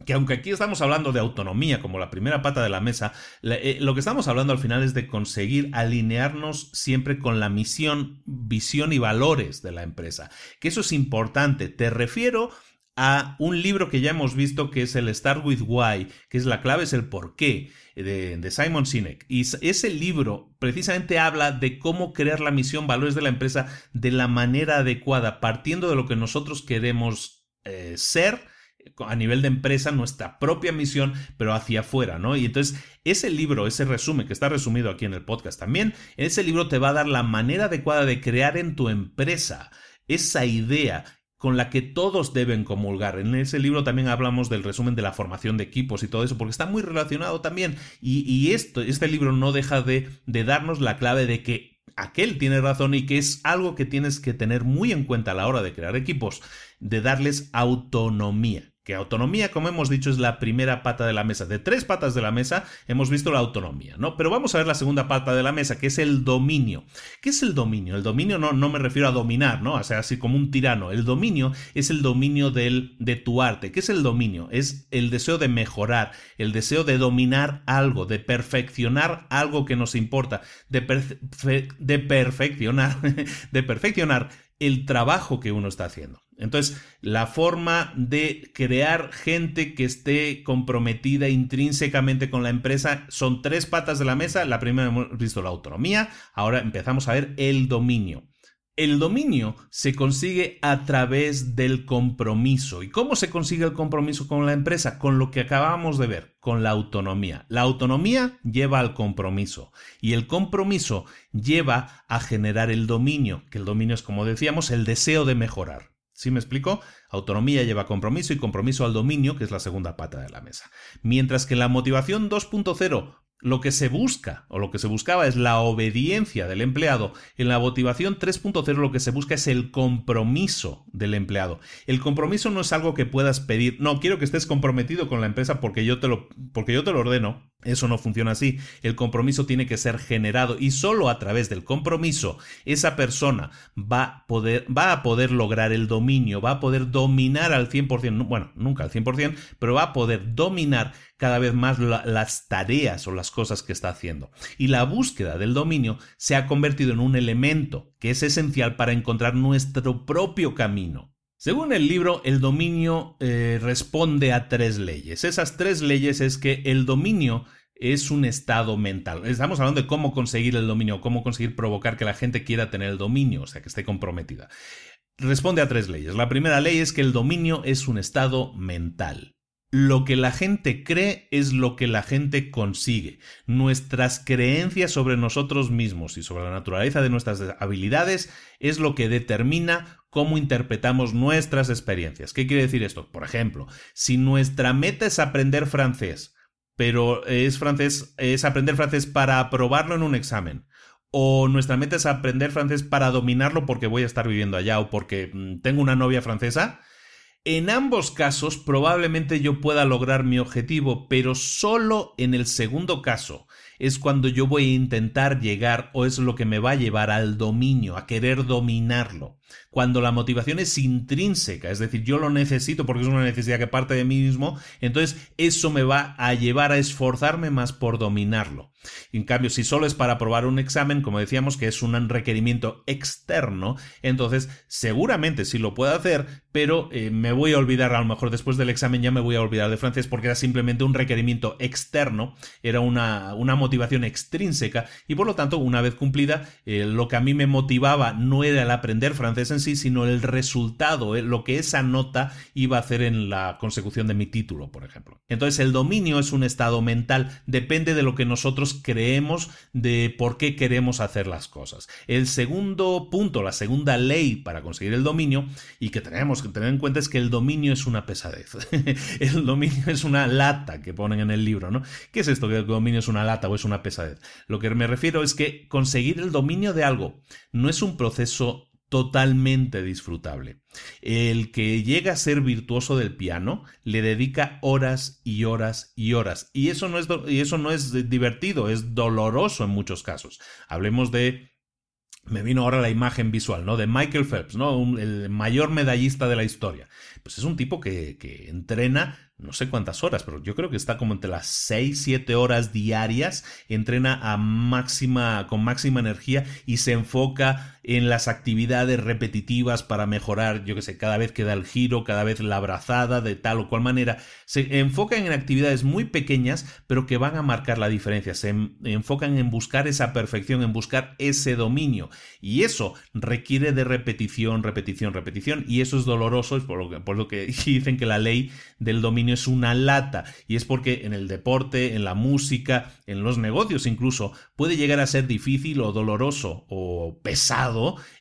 Speaker 1: que aunque aquí estamos hablando de autonomía como la primera pata de la mesa, eh, lo que estamos hablando al final es de conseguir alinearnos siempre con la misión, visión y valores de la empresa. Que eso es importante. Te refiero a un libro que ya hemos visto que es el Start with Why, que es la clave es el por qué de, de, Simon Sinek. Y ese libro precisamente habla de cómo crear la misión, valores de la empresa de la manera adecuada, partiendo de lo que nosotros queremos eh, ser a nivel de empresa nuestra propia misión, pero hacia afuera, ¿no? Y entonces ese libro, ese resumen que está resumido aquí en el podcast también, ese libro te va a dar la manera adecuada de crear en tu empresa esa idea con la que todos deben comulgar. En ese libro también hablamos del resumen de la formación de equipos y todo eso, porque está muy relacionado también. Y, esto, este libro no deja de, de darnos la clave de que aquel tiene razón y que es algo que tienes que tener muy en cuenta a la hora de crear equipos, de darles autonomía que autonomía, como hemos dicho, es la primera pata de la mesa. De tres patas de la mesa hemos visto la autonomía, ¿no? Pero vamos a ver la segunda pata de la mesa, que es el dominio. ¿Qué es el dominio? El dominio no, no me refiero a dominar, ¿no? O sea, así como un tirano. El dominio es el dominio de tu arte. ¿Qué es el dominio? Es el deseo de mejorar, el deseo de dominar algo, de perfeccionar algo que nos importa, de perfeccionar, de perfeccionar el trabajo que uno está haciendo. Entonces, la forma de crear gente que esté comprometida intrínsecamente con la empresa son tres patas de la mesa. La primera hemos visto la autonomía, ahora empezamos a ver el dominio. El dominio se consigue a través del compromiso. ¿Y cómo se consigue el compromiso con la empresa? Con lo que acabamos de ver, con la autonomía. La autonomía lleva al compromiso y el compromiso lleva a generar el dominio, que el dominio es, como decíamos, el deseo de mejorar. ¿Sí me explico? Autonomía lleva compromiso y compromiso al dominio, que es la segunda pata de la mesa. Mientras que la motivación 2.0 lo que se busca o lo que se buscaba es la obediencia del empleado. En la motivación 3.0 lo que se busca es el compromiso del empleado. El compromiso no es algo que puedas pedir. No, quiero que estés comprometido con la empresa porque yo te lo, porque yo te lo ordeno. Eso no funciona así. El compromiso tiene que ser generado y solo a través del compromiso esa persona va a poder, lograr el dominio, va a poder dominar al 100%, bueno, nunca al 100%, pero va a poder dominar cada vez más las tareas o las cosas que está haciendo. Y la búsqueda del dominio se ha convertido en un elemento que es esencial para encontrar nuestro propio camino. Según el libro, el dominio eh, responde a tres leyes. Esas tres leyes es que el dominio es un estado mental. Estamos hablando de cómo conseguir el dominio, cómo conseguir provocar que la gente quiera tener el dominio, o sea, que esté comprometida. Responde a tres leyes. La primera ley es que el dominio es un estado mental. Lo que la gente cree es lo que la gente consigue. Nuestras creencias sobre nosotros mismos y sobre la naturaleza de nuestras habilidades es lo que determina cómo interpretamos nuestras experiencias. ¿Qué quiere decir esto? Por ejemplo, si nuestra meta es aprender francés, pero es francés es aprender francés para aprobarlo en un examen, o nuestra meta es aprender francés para dominarlo porque voy a estar viviendo allá o porque mm, tengo una novia francesa, en ambos casos probablemente yo pueda lograr mi objetivo, pero solo en el segundo caso es cuando yo voy a intentar llegar o es lo que me va a llevar al dominio, a querer dominarlo cuando la motivación es intrínseca, es decir, yo lo necesito porque es una necesidad que parte de mí mismo, entonces eso me va a llevar a esforzarme más por dominarlo. En cambio, si solo es para aprobar un examen, como decíamos que es un requerimiento externo, entonces seguramente sí lo puedo hacer, pero eh, me voy a olvidar, a lo mejor después del examen ya me voy a olvidar de francés porque era simplemente un requerimiento externo, era una, una motivación extrínseca y por lo tanto, una vez cumplida, eh, lo que a mí me motivaba no era el aprender francés en sí, sino el resultado, eh, lo que esa nota iba a hacer en la consecución de mi título, por ejemplo. Entonces, el dominio es un estado mental, depende de lo que nosotros creemos de por qué queremos hacer las cosas. El segundo punto, la segunda ley para conseguir el dominio, y que tenemos que tener en cuenta es que el dominio es una pesadez. el dominio es una lata que ponen en el libro, ¿no? ¿Qué es esto que el dominio es una lata o es una pesadez? Lo que me refiero es que conseguir el dominio de algo no es un proceso totalmente disfrutable. El que llega a ser virtuoso del piano le dedica horas y horas y horas. Y eso no es, y eso no es divertido, es doloroso en muchos casos. Hablemos de me vino ahora la imagen visual, ¿no? De Michael Phelps, ¿no? el mayor medallista de la historia. Pues es un tipo que, que entrena no sé cuántas horas, pero yo creo que está como entre las 6, 7 horas diarias, entrena a máxima, con máxima energía y se enfoca en las actividades repetitivas para mejorar, yo que sé, cada vez que da el giro, cada vez la abrazada, de tal o cual manera. Se enfocan en actividades muy pequeñas, pero que van a marcar la diferencia. Se enfocan en buscar esa perfección, en buscar ese dominio. Y eso requiere de repetición, repetición, repetición. Y eso es doloroso, es por lo que, por lo que dicen que la ley del dominio es una lata y es porque en el deporte, en la música, en los negocios incluso, puede llegar a ser difícil o doloroso o pesado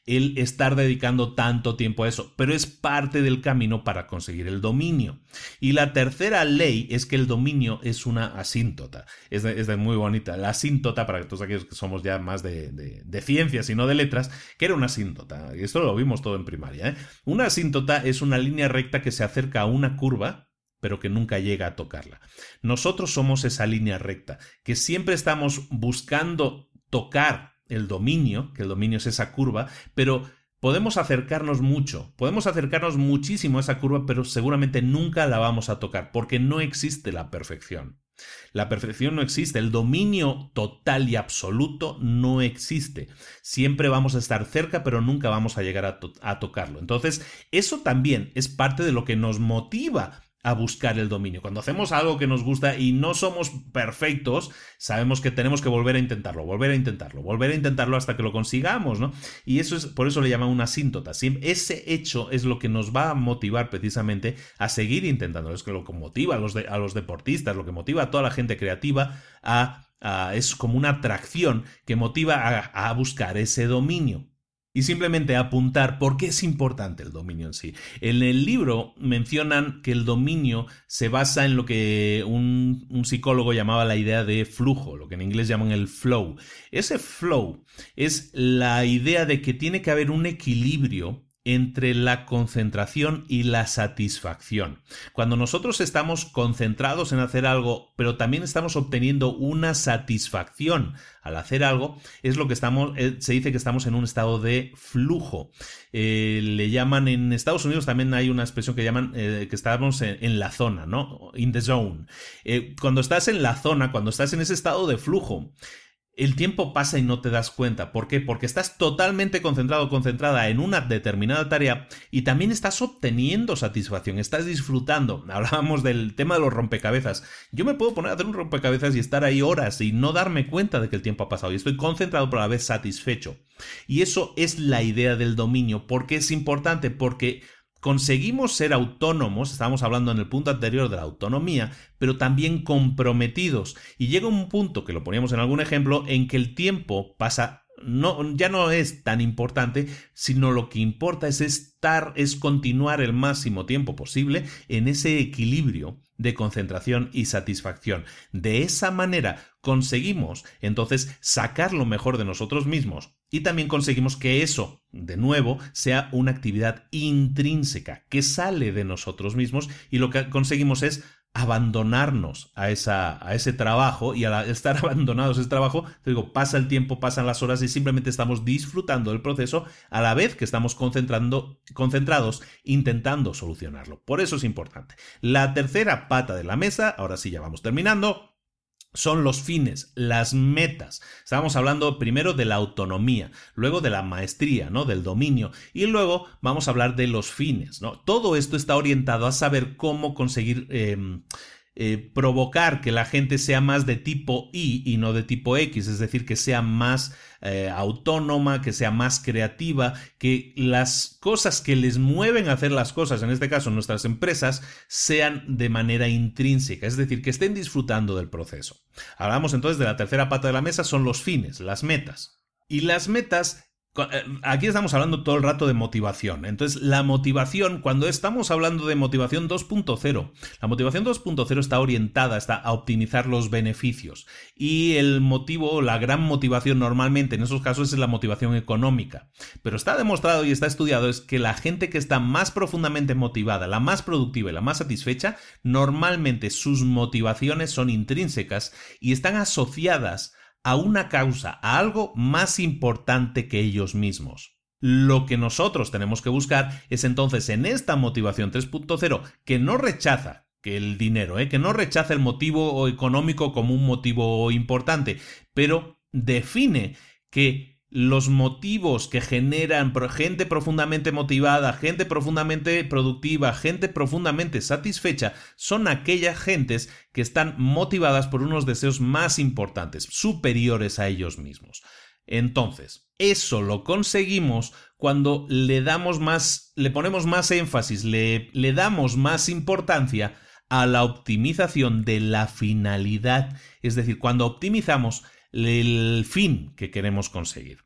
Speaker 1: el estar dedicando tanto tiempo a eso, pero es parte del camino para conseguir el dominio. Y la tercera ley es que el dominio es una asíntota, es muy bonita, la asíntota, para todos aquellos que somos ya más de, de, ciencias y no de letras, que era una asíntota, y esto lo vimos todo en primaria. ¿eh? Una asíntota es una línea recta que se acerca a una curva, pero que nunca llega a tocarla. Nosotros somos esa línea recta, que siempre estamos buscando tocar el dominio, que el dominio es esa curva, pero podemos acercarnos mucho, podemos acercarnos muchísimo a esa curva, pero seguramente nunca la vamos a tocar, porque no existe la perfección. La perfección no existe, el dominio total y absoluto no existe. Siempre vamos a estar cerca, pero nunca vamos a llegar a, a tocarlo. Entonces, eso también es parte de lo que nos motiva a buscar el dominio. Cuando hacemos algo que nos gusta y no somos perfectos, sabemos que tenemos que volver a intentarlo, volver a intentarlo, volver a intentarlo hasta que lo consigamos, ¿no? Y eso es, por eso le llaman una asíntota. Ese hecho es lo que nos va a motivar precisamente a seguir intentando. Es lo que motiva a los, a los deportistas, lo que motiva a toda la gente creativa a, es como una atracción que motiva a buscar ese dominio y simplemente apuntar por qué es importante el dominio en sí. En el libro mencionan que el dominio se basa en lo que un, un, psicólogo llamaba la idea de flujo, lo que en inglés llaman el flow. Ese flow es la idea de que tiene que haber un equilibrio entre la concentración y la satisfacción. Cuando nosotros estamos concentrados en hacer algo, pero también estamos obteniendo una satisfacción al hacer algo, es lo que estamos, eh, se dice que estamos en un estado de flujo. Eh, le llaman en Estados Unidos también hay una expresión que llaman eh, que estamos en, en, la zona, ¿no? In the zone. cuando estás en la zona, cuando estás en ese estado de flujo, el tiempo pasa y no te das cuenta. ¿Por qué? Porque estás totalmente concentrado, concentrada en una determinada tarea y también estás obteniendo satisfacción, estás disfrutando. Hablábamos del tema de los rompecabezas. Yo me puedo poner a hacer un rompecabezas y estar ahí horas y no darme cuenta de que el tiempo ha pasado y estoy concentrado pero a la vez satisfecho. Y eso es la idea del dominio. ¿Por qué es importante? Porque conseguimos ser autónomos, estábamos hablando en el punto anterior de la autonomía, pero también comprometidos. Y llega un punto, que lo poníamos en algún ejemplo, en que el tiempo pasa, no, ya no es tan importante, sino lo que importa es estar, es continuar el máximo tiempo posible en ese equilibrio de concentración y satisfacción. De esa manera conseguimos entonces sacar lo mejor de nosotros mismos y también conseguimos que eso, de nuevo, sea una actividad intrínseca, que sale de nosotros mismos y lo que conseguimos es abandonarnos a, esa, a ese trabajo y al estar abandonados ese trabajo, te digo, pasa el tiempo, pasan las horas y simplemente estamos disfrutando del proceso a la vez que estamos concentrando, concentrados intentando solucionarlo. Por eso es importante. La tercera pata de la mesa, ahora sí ya vamos terminando, son los fines, las metas. Estábamos hablando primero de la autonomía, luego de la maestría, ¿no? Del dominio, y luego vamos a hablar de los fines, ¿no? Todo esto está orientado a saber cómo conseguir em, eh, provocar que la gente sea más de tipo Y y no de tipo X, es decir, que sea más eh, autónoma, que sea más creativa, que las cosas que les mueven a hacer las cosas, en este caso nuestras empresas, sean de manera intrínseca, es decir, que estén disfrutando del proceso. Hablamos entonces de la tercera pata de la mesa, son los fines, las metas. Y las metas aquí estamos hablando todo el rato de motivación. Entonces, la motivación, cuando estamos hablando de motivación 2.0, la motivación 2.0 está orientada está a optimizar los beneficios. Y el motivo, la gran motivación normalmente en esos casos es la motivación económica. Pero está demostrado y está estudiado es que la gente que está más profundamente motivada, la más productiva y la más satisfecha, normalmente sus motivaciones son intrínsecas y están asociadas a una causa, a algo más importante que ellos mismos. Lo que nosotros tenemos que buscar es entonces en esta motivación 3.0 que no rechaza que el dinero, ¿eh? que no rechaza el motivo económico como un motivo importante, pero define que los motivos que generan gente profundamente motivada, gente profundamente productiva, gente profundamente satisfecha, son aquellas gentes que están motivadas por unos deseos más importantes, superiores a ellos mismos. Entonces, eso lo conseguimos cuando le damos más, le ponemos más énfasis, le, le damos más importancia a la optimización de la finalidad, es decir, cuando optimizamos el fin que queremos conseguir.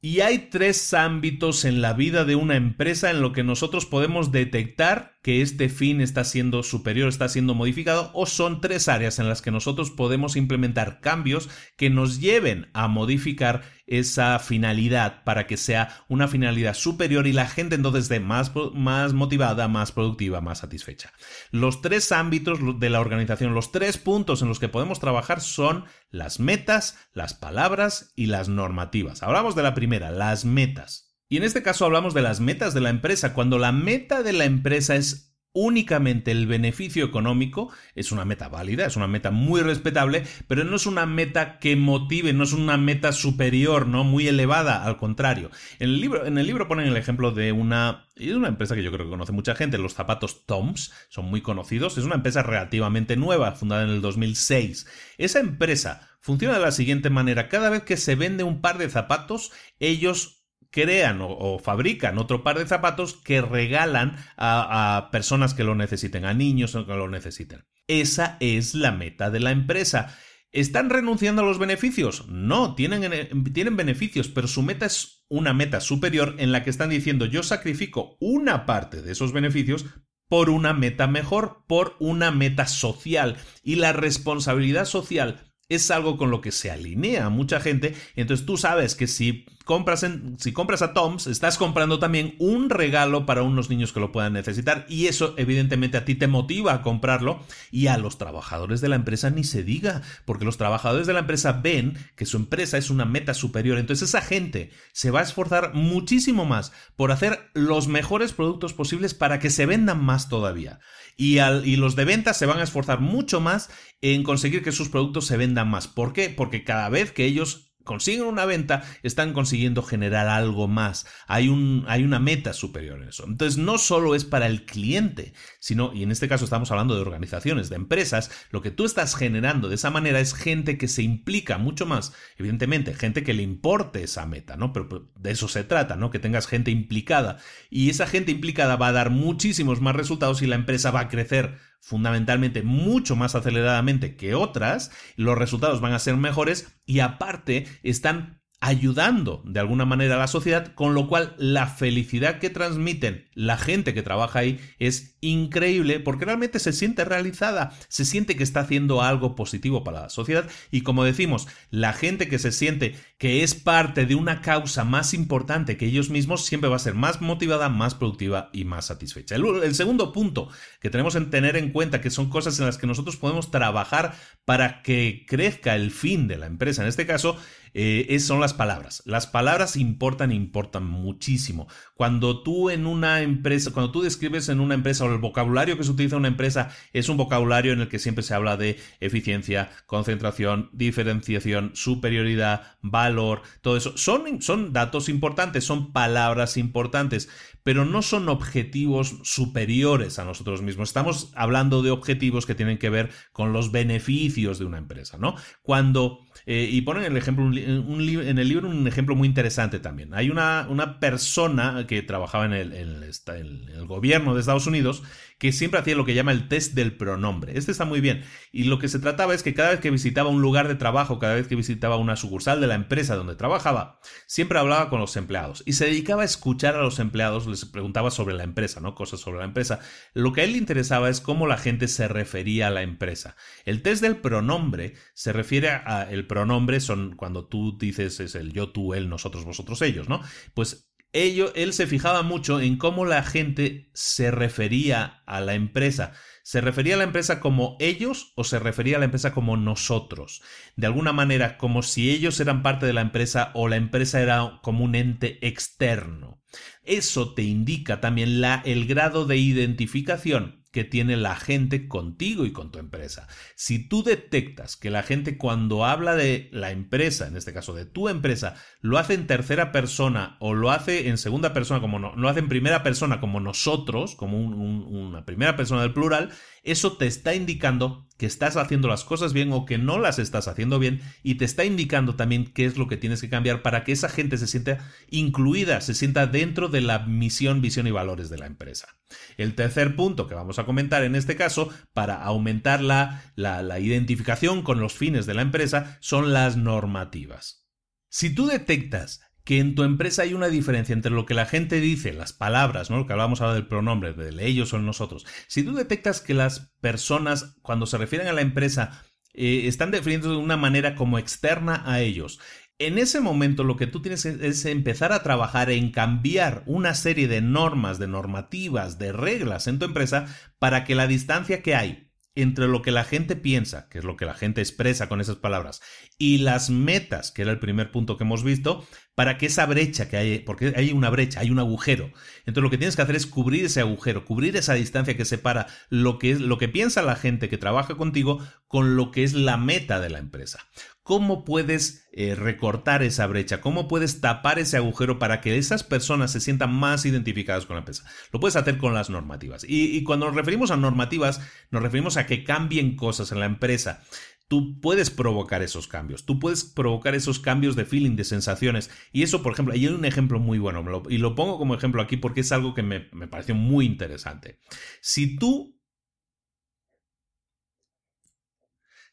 Speaker 1: Y hay tres ámbitos en la vida de una empresa en lo que nosotros podemos detectar que este fin está siendo superior, está siendo modificado, o son tres áreas en las que nosotros podemos implementar cambios que nos lleven a modificar esa finalidad para que sea una finalidad superior y la gente entonces esté más, más motivada, más productiva, más satisfecha. Los tres ámbitos de la organización, los tres puntos en los que podemos trabajar son las metas, las palabras y las normativas. Hablamos de la primera, las metas. Y en este caso hablamos de las metas de la empresa. Cuando la meta de la empresa es únicamente el beneficio económico, es una meta válida, es una meta muy respetable, pero no es una meta que motive, no es una meta superior, ¿no? Muy elevada, al contrario. En el libro, en el libro ponen el ejemplo de una, de una empresa que yo creo que conoce mucha gente, los zapatos Toms, son muy conocidos, es una empresa relativamente nueva, fundada en el 2006. Esa empresa funciona de la siguiente manera, cada vez que se vende un par de zapatos, ellos crean o, fabrican otro par de zapatos que regalan a, personas que lo necesiten, a niños que lo necesiten. Esa es la meta de la empresa. ¿Están renunciando a los beneficios? No, tienen, tienen, beneficios, pero su meta es una meta superior en la que están diciendo yo sacrifico una parte de esos beneficios por una meta mejor, por una meta social. Y la responsabilidad social es algo con lo que se alinea mucha gente. Entonces tú sabes que si compras, en, si compras a Toms, estás comprando también un regalo para unos niños que lo puedan necesitar. Y eso evidentemente a ti te motiva a comprarlo. Y a los trabajadores de la empresa ni se diga, porque los trabajadores de la empresa ven que su empresa es una meta superior. Entonces esa gente se va a esforzar muchísimo más por hacer los mejores productos posibles para que se vendan más todavía. Y, al, y los de ventas se van a esforzar mucho más en conseguir que sus productos se vendan más. ¿Por qué? Porque cada vez que ellos consiguen una venta, están consiguiendo generar algo más. Hay, un, hay una meta superior en eso. Entonces, no solo es para el cliente, sino, y en este caso estamos hablando de organizaciones, de empresas, lo que tú estás generando de esa manera es gente que se implica mucho más, evidentemente, gente que le importe esa meta, ¿no? Pero de eso se trata, ¿no? Que tengas gente implicada. Y esa gente implicada va a dar muchísimos más resultados y la empresa va a crecer fundamentalmente mucho más aceleradamente que otras, los resultados van a ser mejores y aparte están ayudando de alguna manera a la sociedad, con lo cual la felicidad que transmiten la gente que trabaja ahí es increíble porque realmente se siente realizada, se siente que está haciendo algo positivo para la sociedad y como decimos, la gente que se siente que es parte de una causa más importante que ellos mismos siempre va a ser más motivada, más productiva y más satisfecha. El, segundo punto que tenemos que tener en cuenta que son cosas en las que nosotros podemos trabajar para que crezca el fin de la empresa, en este caso, eh, son las palabras. Las palabras importan, importan muchísimo. Cuando tú en una empresa, cuando tú describes en una empresa o el vocabulario que se utiliza en una empresa es un vocabulario en el que siempre se habla de eficiencia, concentración, diferenciación, superioridad, valor, todo eso. Son, son datos importantes, son palabras importantes, pero no son objetivos superiores a nosotros mismos. Estamos hablando de objetivos que tienen que ver con los beneficios de una empresa, ¿no? Cuando, eh, y ponen el ejemplo, en el libro un ejemplo muy interesante también. Hay una, una persona que trabajaba en el, en el gobierno de Estados Unidos que siempre hacía lo que llama el test del pronombre. Este está muy bien. Y lo que se trataba es que cada vez que visitaba un lugar de trabajo, cada vez que visitaba una sucursal de la empresa donde trabajaba, siempre hablaba con los empleados y se dedicaba a escuchar a los empleados, les preguntaba sobre la empresa, ¿no? Cosas sobre la empresa. Lo que a él le interesaba es cómo la gente se refería a la empresa. El test del pronombre se refiere a el pronombre son cuando tú dices es el yo, tú, él, nosotros, vosotros, ellos, ¿no? Pues él se fijaba mucho en cómo la gente se refería a la empresa. ¿Se refería a la empresa como ellos o se refería a la empresa como nosotros? De alguna manera, como si ellos eran parte de la empresa o la empresa era como un ente externo. Eso te indica también la, el grado de identificación que tiene la gente contigo y con tu empresa. Si tú detectas que la gente cuando habla de la empresa, en este caso de tu empresa, lo hace en tercera persona o lo hace en segunda persona, como no, lo hace en primera persona como nosotros, como una primera persona del plural, eso te está indicando que estás haciendo las cosas bien o que no las estás haciendo bien y te está indicando también qué es lo que tienes que cambiar para que esa gente se sienta incluida, se sienta dentro de la misión, visión y valores de la empresa. El tercer punto que vamos a comentar en este caso, para aumentar la, la, identificación con los fines de la empresa, son las normativas. Si tú detectas que en tu empresa hay una diferencia entre lo que la gente dice, las palabras, ¿no? Lo que hablábamos ahora del pronombre, del ellos o nosotros. Si tú detectas que las personas, cuando se refieren a la empresa, eh, están definiendo de una manera como externa a ellos. En ese momento lo que tú tienes es empezar a trabajar en cambiar una serie de normas, de normativas, de reglas en tu empresa para que la distancia que hay entre lo que la gente piensa, que es lo que la gente expresa con esas palabras, y las metas, que era el primer punto que hemos visto, para que esa brecha que hay, porque hay una brecha, hay un agujero. Entonces lo que tienes que hacer es cubrir ese agujero, cubrir esa distancia que separa lo que es lo que piensa la gente que trabaja contigo con lo que es la meta de la empresa. ¿Cómo puedes eh, recortar esa brecha? ¿Cómo puedes tapar ese agujero para que esas personas se sientan más identificadas con la empresa? Lo puedes hacer con las normativas. Y, cuando nos referimos a normativas, nos referimos a que cambien cosas en la empresa tú puedes provocar esos cambios, tú puedes provocar esos cambios de feeling, de sensaciones. Y eso, por ejemplo, hay un ejemplo muy bueno, y lo pongo como ejemplo aquí porque es algo que me, me pareció muy interesante. Si tú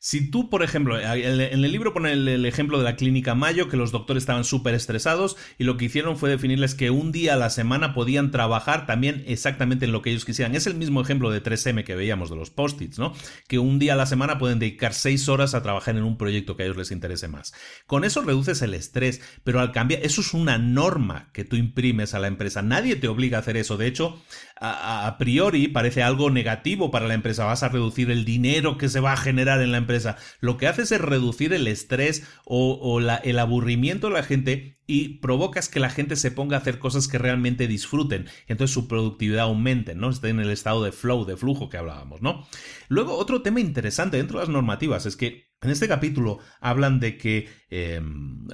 Speaker 1: Si tú, por ejemplo, en el libro pone el, ejemplo de la clínica Mayo, que los doctores estaban súper estresados y lo que hicieron fue definirles que un día a la semana podían trabajar también exactamente en lo que ellos quisieran. Es el mismo ejemplo de 3M que veíamos de los post-its, ¿no? Que un día a la semana pueden dedicar seis horas a trabajar en un proyecto que a ellos les interese más. Con eso reduces el estrés, pero al cambiar, eso es una norma que tú imprimes a la empresa. Nadie te obliga a hacer eso. De hecho, a, priori parece algo negativo para la empresa. Vas a reducir el dinero que se va a generar en la empresa. Lo que haces es reducir el estrés o, el aburrimiento de la gente y provocas que la gente se ponga a hacer cosas que realmente disfruten. Entonces su productividad aumente, ¿no? Esté en el estado de flow, de flujo que hablábamos, ¿no? Luego, otro tema interesante dentro de las normativas es que en este capítulo hablan de que em,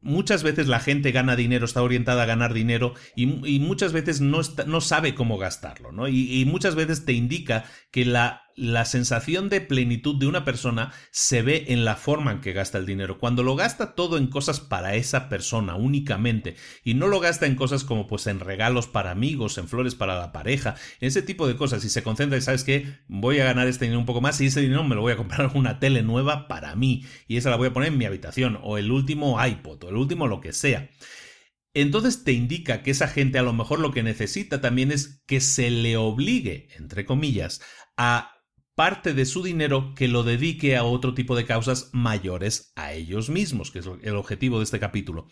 Speaker 1: muchas veces la gente gana dinero, está orientada a ganar dinero y, muchas veces no, no, sabe cómo gastarlo, ¿no? y muchas veces te indica que la la sensación de plenitud de una persona se ve en la forma en que gasta el dinero. Cuando lo gasta todo en cosas para esa persona únicamente y no lo gasta en cosas como pues en regalos para amigos, en flores para la pareja, en ese tipo de cosas y se concentra y sabes que voy a ganar este dinero un poco más y ese dinero me lo voy a comprar una tele nueva para mí y esa la voy a poner en mi habitación o el último iPod o el último lo que sea entonces te indica que esa gente a lo mejor lo que necesita también es que se le obligue, entre comillas, a parte de su dinero que lo dedique a otro tipo de causas mayores a ellos mismos, que es el objetivo de este capítulo.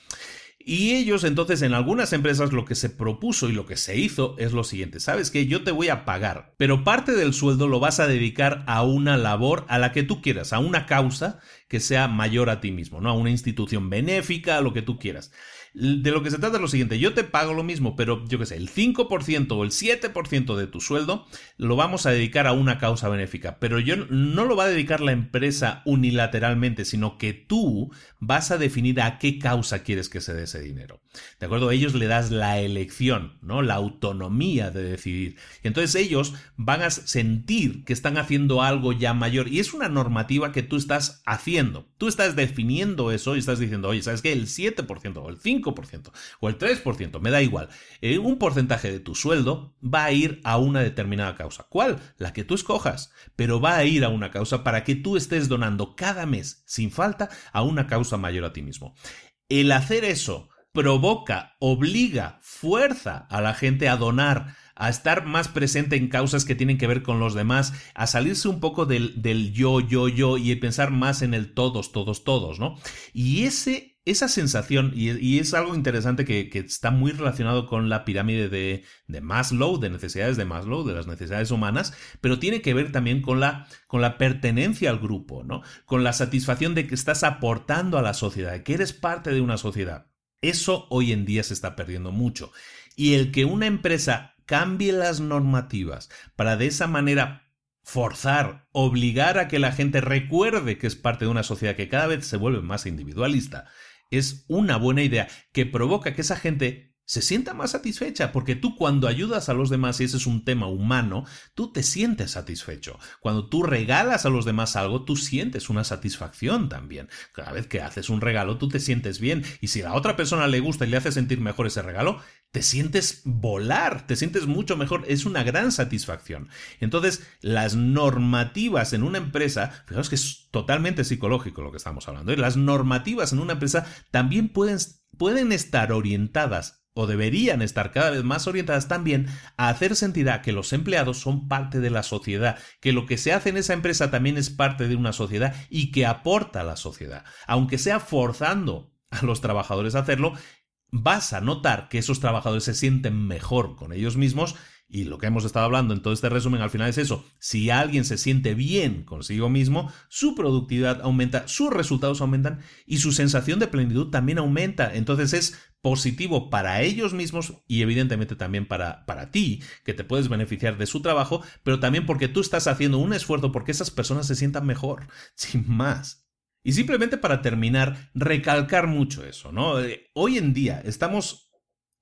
Speaker 1: Y ellos entonces en algunas empresas lo que se propuso y lo que se hizo es lo siguiente, sabes que yo te voy a pagar, pero parte del sueldo lo vas a dedicar a una labor a la que tú quieras, a una causa que sea mayor a ti mismo, ¿no? A una institución benéfica, a lo que tú quieras. De lo que se trata es lo siguiente, yo te pago lo mismo, pero yo qué sé, el 5% o el 7% de tu sueldo lo vamos a dedicar a una causa benéfica, pero yo no lo va a dedicar la empresa unilateralmente, sino que tú vas a definir a qué causa quieres que se dé ese dinero. ¿De acuerdo? Ellos le das la elección, ¿no? La autonomía de decidir. Y entonces ellos van a sentir que están haciendo algo ya mayor y es una normativa que tú estás haciendo. Tú estás definiendo eso y estás diciendo, oye, ¿sabes qué? El 7% o el 5% o el 3%, me da igual. Eh, un porcentaje de tu sueldo va a ir a una determinada causa. ¿Cuál? La que tú escojas, pero va a ir a una causa para que tú estés donando cada mes, sin falta, a una causa mayor a ti mismo. El hacer eso provoca, obliga, fuerza a la gente a donar, a estar más presente en causas que tienen que ver con los demás, a salirse un poco del, del yo, yo, yo y pensar más en el todos, todos, todos, ¿no? Y ese esa sensación, y, es algo interesante que, está muy relacionado con la pirámide de, de, Maslow, de necesidades de Maslow, de las necesidades humanas, pero tiene que ver también con la, con la pertenencia al grupo, ¿no? Con la satisfacción de que estás aportando a la sociedad, que eres parte de una sociedad. Eso hoy en día se está perdiendo mucho. Y el que una empresa cambie las normativas para de esa manera forzar, obligar a que la gente recuerde que es parte de una sociedad que cada vez se vuelve más individualista, es una buena idea que provoca que esa gente se sienta más satisfecha, porque tú cuando ayudas a los demás, y ese es un tema humano, tú te sientes satisfecho. Cuando tú regalas a los demás algo, tú sientes una satisfacción también. Cada vez que haces un regalo, tú te sientes bien, y si a la otra persona le gusta y le hace sentir mejor ese regalo, te sientes volar, te sientes mucho mejor, es una gran satisfacción. Entonces, las normativas en una empresa, fijaos que es totalmente psicológico lo que estamos hablando, ¿eh? las normativas en una empresa también pueden, pueden estar orientadas o deberían estar cada vez más orientadas también a hacer sentir a que los empleados son parte de la sociedad, que lo que se hace en esa empresa también es parte de una sociedad y que aporta a la sociedad. Aunque sea forzando a los trabajadores a hacerlo, vas a notar que esos trabajadores se sienten mejor con ellos mismos Y lo que hemos estado hablando en todo este resumen al final es eso. Si alguien se siente bien consigo mismo, su productividad aumenta, sus resultados aumentan y su sensación de plenitud también aumenta. Entonces es positivo para ellos mismos y evidentemente también para, para ti, que te puedes beneficiar de su trabajo, pero también porque tú estás haciendo un esfuerzo porque esas personas se sientan mejor, sin más. Y simplemente para terminar, recalcar mucho eso, ¿no? Eh, hoy en día estamos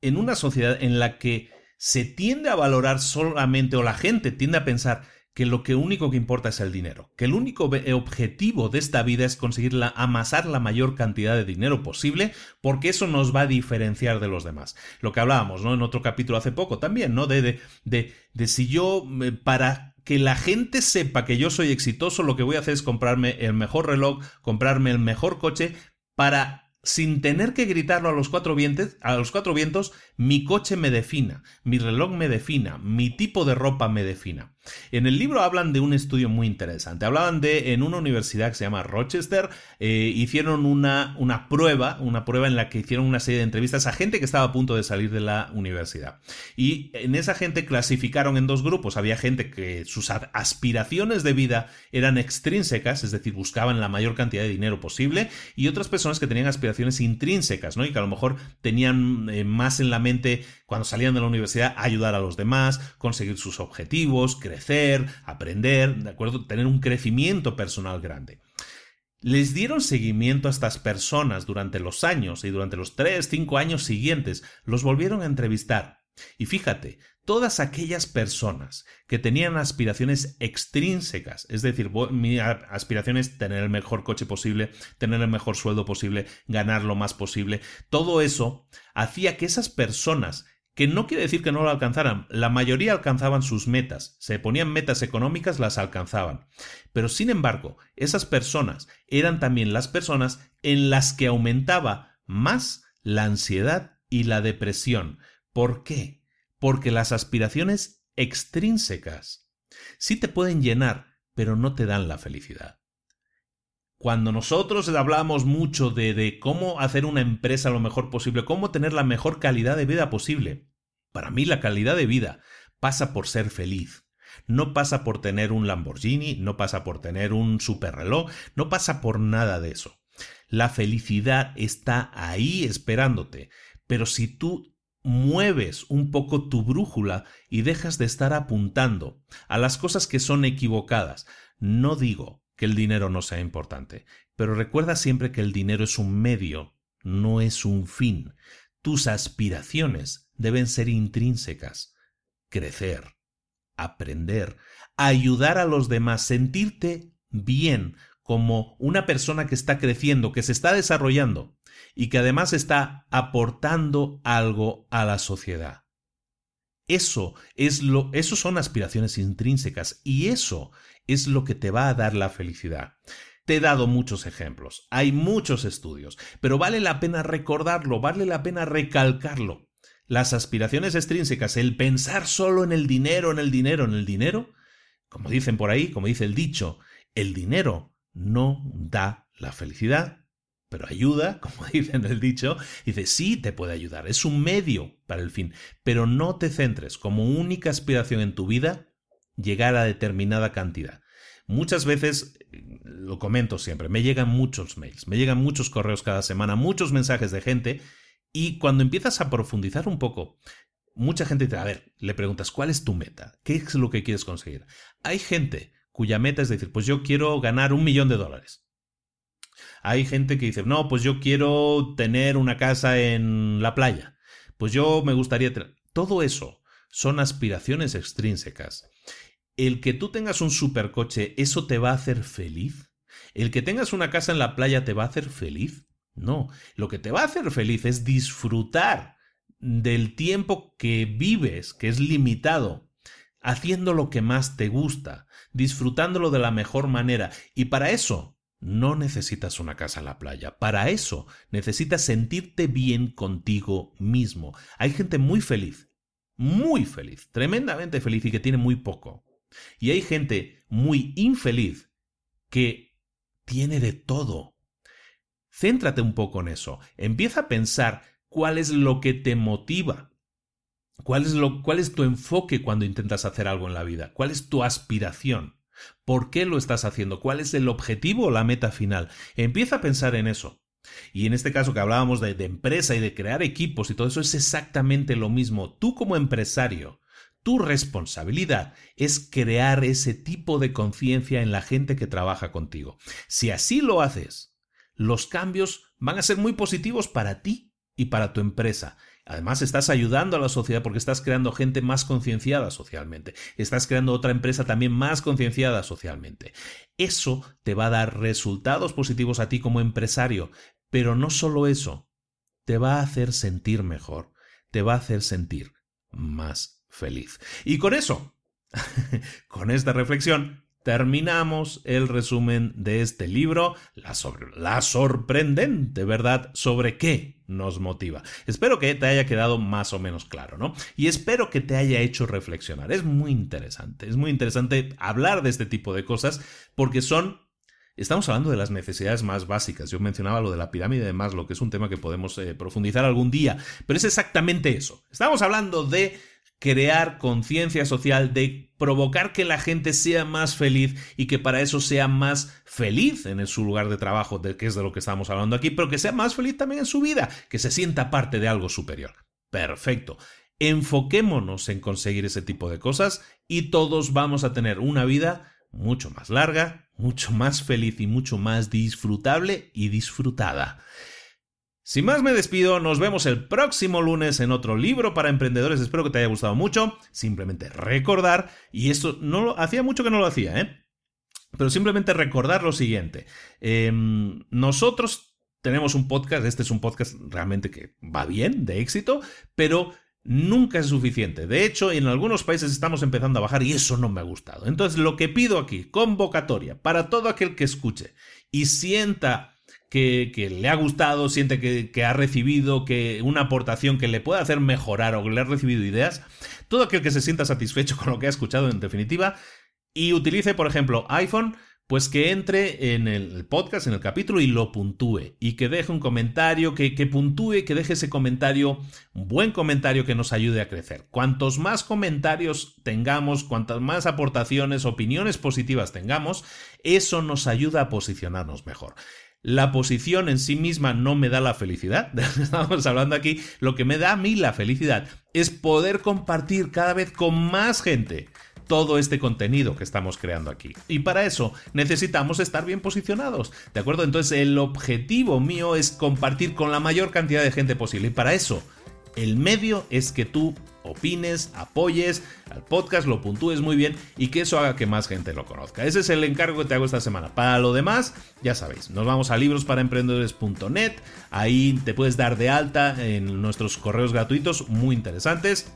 Speaker 1: en una sociedad en la que se tiende a valorar solamente o la gente tiende a pensar que lo único que importa es el dinero, que el único objetivo de esta vida es conseguir amasar la mayor cantidad de dinero posible, porque eso nos va a diferenciar de los demás. Lo que hablábamos, ¿no? En otro capítulo hace poco también, ¿no? De, de, de, de si yo, para que la gente sepa que yo soy exitoso, lo que voy a hacer es comprarme el mejor reloj, comprarme el mejor coche, para sin tener que gritarlo a los cuatro vientos, a los cuatro vientos, mi coche me defina, mi reloj me defina, mi tipo de ropa me defina. En el libro hablan de un estudio muy interesante. Hablaban de en una universidad que se llama Rochester, eh, hicieron una, una prueba, una prueba en la que hicieron una serie de entrevistas a gente que estaba a punto de salir de la universidad. Y en esa gente clasificaron en dos grupos. Había gente que sus aspiraciones de vida eran extrínsecas, es decir, buscaban la mayor cantidad de dinero posible, y otras personas que tenían aspiraciones intrínsecas, ¿no? Y que a lo mejor tenían eh, más en la mente cuando salían de la universidad ayudar a los demás, conseguir sus objetivos, crecer, aprender, ¿de acuerdo? Tener un crecimiento personal grande. Les dieron seguimiento a estas personas durante los años y durante los 3, 5 años siguientes los volvieron a entrevistar. Y fíjate, todas aquellas personas que tenían aspiraciones extrínsecas, es decir, mi aspiración es tener el mejor coche posible, tener el mejor sueldo posible, ganar lo más posible, todo eso hacía que esas personas que no quiere decir que no lo alcanzaran, la mayoría alcanzaban sus metas, se ponían metas económicas, las alcanzaban. Pero sin embargo, esas personas eran también las personas en las que aumentaba más la ansiedad y la depresión. ¿Por qué? Porque las aspiraciones extrínsecas sí te pueden llenar, pero no te dan la felicidad. Cuando nosotros hablamos mucho de, de, cómo hacer una empresa lo mejor posible, cómo tener la mejor calidad de vida posible, para mí la calidad de vida pasa por ser feliz. No pasa por tener un Lamborghini, no pasa por tener un superreloj, no pasa por nada de eso. La felicidad está ahí esperándote, pero si tú mueves un poco tu brújula y dejas de estar apuntando a las cosas que son equivocadas, no digo que el dinero no sea importante, pero recuerda siempre que el dinero es un medio, no es un fin. Tus aspiraciones deben ser intrínsecas. Crecer, aprender, ayudar a los demás, sentirte bien como una persona que está creciendo, que se está desarrollando y que además está aportando algo a la sociedad. Eso es lo, eso son aspiraciones intrínsecas y eso es lo que te va a dar la felicidad. Te he dado muchos ejemplos, hay muchos estudios, pero vale la pena recordarlo, vale la pena recalcarlo. Las aspiraciones extrínsecas, el pensar solo en el dinero, en el dinero, en el dinero, como dicen por ahí, como dice el dicho, el dinero no da la felicidad, pero ayuda, como dice en el dicho, dice, sí te puede ayudar, es un medio para el fin, pero no te centres como única aspiración en tu vida llegar a determinada cantidad. Muchas veces, lo comento siempre, me llegan muchos mails, me llegan muchos correos cada semana, muchos mensajes de gente y cuando empiezas a profundizar un poco, mucha gente te, a ver, le preguntas, ¿cuál es tu meta? ¿Qué es lo que quieres conseguir? Hay gente cuya meta es decir, pues yo quiero ganar un millón de dólares. Hay gente que dice, no, pues yo quiero tener una casa en la playa. Pues yo me gustaría tener... Todo eso son aspiraciones extrínsecas el que tú tengas un supercoche, ¿eso te va a hacer feliz? ¿El que tengas una casa en la playa te va a hacer feliz? No, lo que te va a hacer feliz es disfrutar del tiempo que vives, que es limitado, haciendo lo que más te gusta, disfrutándolo de la mejor manera. Y para eso no necesitas una casa en la playa, para eso necesitas sentirte bien contigo mismo. Hay gente muy feliz, muy feliz, tremendamente feliz y que tiene muy poco. Y hay gente muy infeliz que tiene de todo. Céntrate un poco en eso. Empieza a pensar cuál es lo que te motiva. ¿Cuál es, lo, ¿Cuál es tu enfoque cuando intentas hacer algo en la vida? ¿Cuál es tu aspiración? ¿Por qué lo estás haciendo? ¿Cuál es el objetivo o la meta final? Empieza a pensar en eso. Y en este caso que hablábamos de, de, empresa y de crear equipos y todo eso es exactamente lo mismo. Tú como empresario, tu responsabilidad es crear ese tipo de conciencia en la gente que trabaja contigo. Si así lo haces, los cambios van a ser muy positivos para ti y para tu empresa. Además, estás ayudando a la sociedad porque estás creando gente más concienciada socialmente. Estás creando otra empresa también más concienciada socialmente. Eso te va a dar resultados positivos a ti como empresario. Pero no solo eso, te va a hacer sentir mejor, te va a hacer sentir más feliz. Y con eso, con esta reflexión, terminamos el resumen de este libro, la, sorprendente verdad sobre qué nos motiva. Espero que te haya quedado más o menos claro, ¿no? Y espero que te haya hecho reflexionar. Es muy interesante, es muy interesante hablar de este tipo de cosas porque son Estamos hablando de las necesidades más básicas. Yo mencionaba lo de la pirámide de Maslow, que es un tema que podemos eh, profundizar algún día, pero es exactamente eso. Estamos hablando de crear conciencia social, de provocar que la gente sea más feliz y que para eso sea más feliz en su lugar de trabajo, de que es de lo que estamos hablando aquí, pero que sea más feliz también en su vida, que se sienta parte de algo superior. Perfecto. Enfoquémonos en conseguir ese tipo de cosas y todos vamos a tener una vida mucho más larga, mucho más feliz y mucho más disfrutable y disfrutada. Sin más me despido, nos vemos el próximo lunes en otro libro para emprendedores, espero que te haya gustado mucho, simplemente recordar, y esto no lo, hacía mucho que no lo hacía, ¿eh? Pero simplemente recordar lo siguiente, em, nosotros tenemos un podcast, este es un podcast realmente que va bien, de éxito, pero nunca es suficiente. De hecho, en algunos países estamos empezando a bajar y eso no me ha gustado. Entonces, lo que pido aquí, convocatoria para todo aquel que escuche y sienta que, le ha gustado, siente que, ha recibido que una aportación que le pueda hacer mejorar o que le ha recibido ideas, todo aquel que se sienta satisfecho con lo que ha escuchado en definitiva y utilice, por ejemplo, iPhone, pues que entre en el podcast, en el capítulo y lo puntúe y que deje un comentario, que, que puntúe, que deje ese comentario, un buen comentario que nos ayude a crecer. Cuantos más comentarios tengamos, cuantas más aportaciones, opiniones positivas tengamos, eso nos ayuda a posicionarnos mejor. La posición en sí misma no me da la felicidad. Estamos hablando aquí. Lo que me da a mí la felicidad es poder compartir cada vez con más gente todo este contenido que estamos creando aquí. Y para eso necesitamos estar bien posicionados, ¿de acuerdo? Entonces el objetivo mío es compartir con la mayor cantidad de gente posible. Y para eso el medio es que tú opines, apoyes al podcast, lo puntúes muy bien y que eso haga que más gente lo conozca. Ese es el encargo que te hago esta semana. Para lo demás, ya sabéis, nos vamos a librosparaemprendedores.net, ahí te puedes dar de alta en nuestros correos gratuitos muy interesantes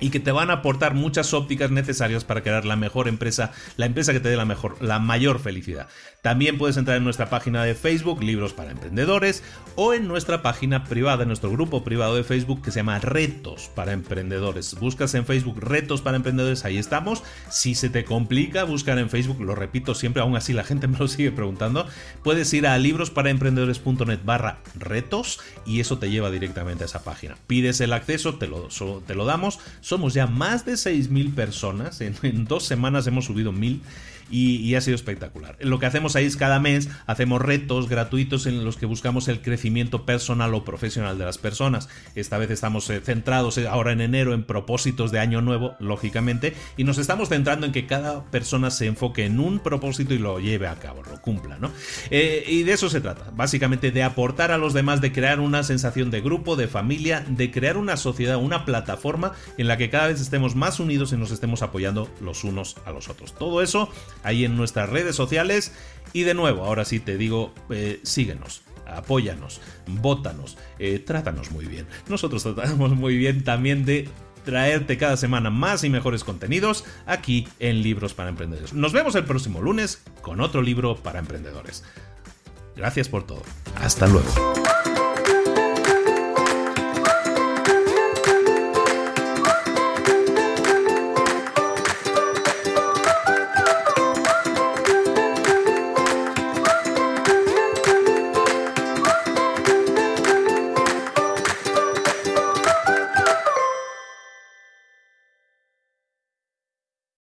Speaker 1: y que te van a aportar muchas ópticas necesarias para crear la mejor empresa, la empresa que te dé la mejor, la mayor felicidad. También puedes entrar en nuestra página de Facebook, Libros para Emprendedores, o en nuestra página privada, en nuestro grupo privado de Facebook que se llama Retos para Emprendedores. Buscas en Facebook Retos para Emprendedores, ahí estamos. Si se te complica buscar en Facebook, lo repito siempre, aún así la gente me lo sigue preguntando, puedes ir a librosparaemprendedores.net barra retos y eso te lleva directamente a esa página. Pides el acceso, te lo, te lo damos somos ya más de 6.000 personas. En, dos semanas hemos subido 1.000 y, ha sido espectacular. Lo que hacemos ahí es cada mes hacemos retos gratuitos en los que buscamos el crecimiento personal o profesional de las personas. Esta vez estamos eh, centrados eh, ahora en enero en propósitos de año nuevo, lógicamente, y nos estamos centrando en que cada persona se enfoque en un propósito y lo lleve a cabo, lo cumpla, ¿no? Eh, y de eso se trata, básicamente de aportar a los demás, de crear una sensación de grupo, de familia, de crear una sociedad, una plataforma en la que cada vez estemos más unidos y nos estemos apoyando los unos a los otros. Todo eso ahí en nuestras redes sociales. Y de nuevo, ahora sí te digo, eh, síguenos apóyanos, bótanos, eh, trátanos muy bien. Nosotros tratamos muy bien también de traerte cada semana más y mejores contenidos aquí en Libros para Emprendedores. Nos vemos el próximo lunes con otro libro para emprendedores. Gracias por todo. Hasta luego.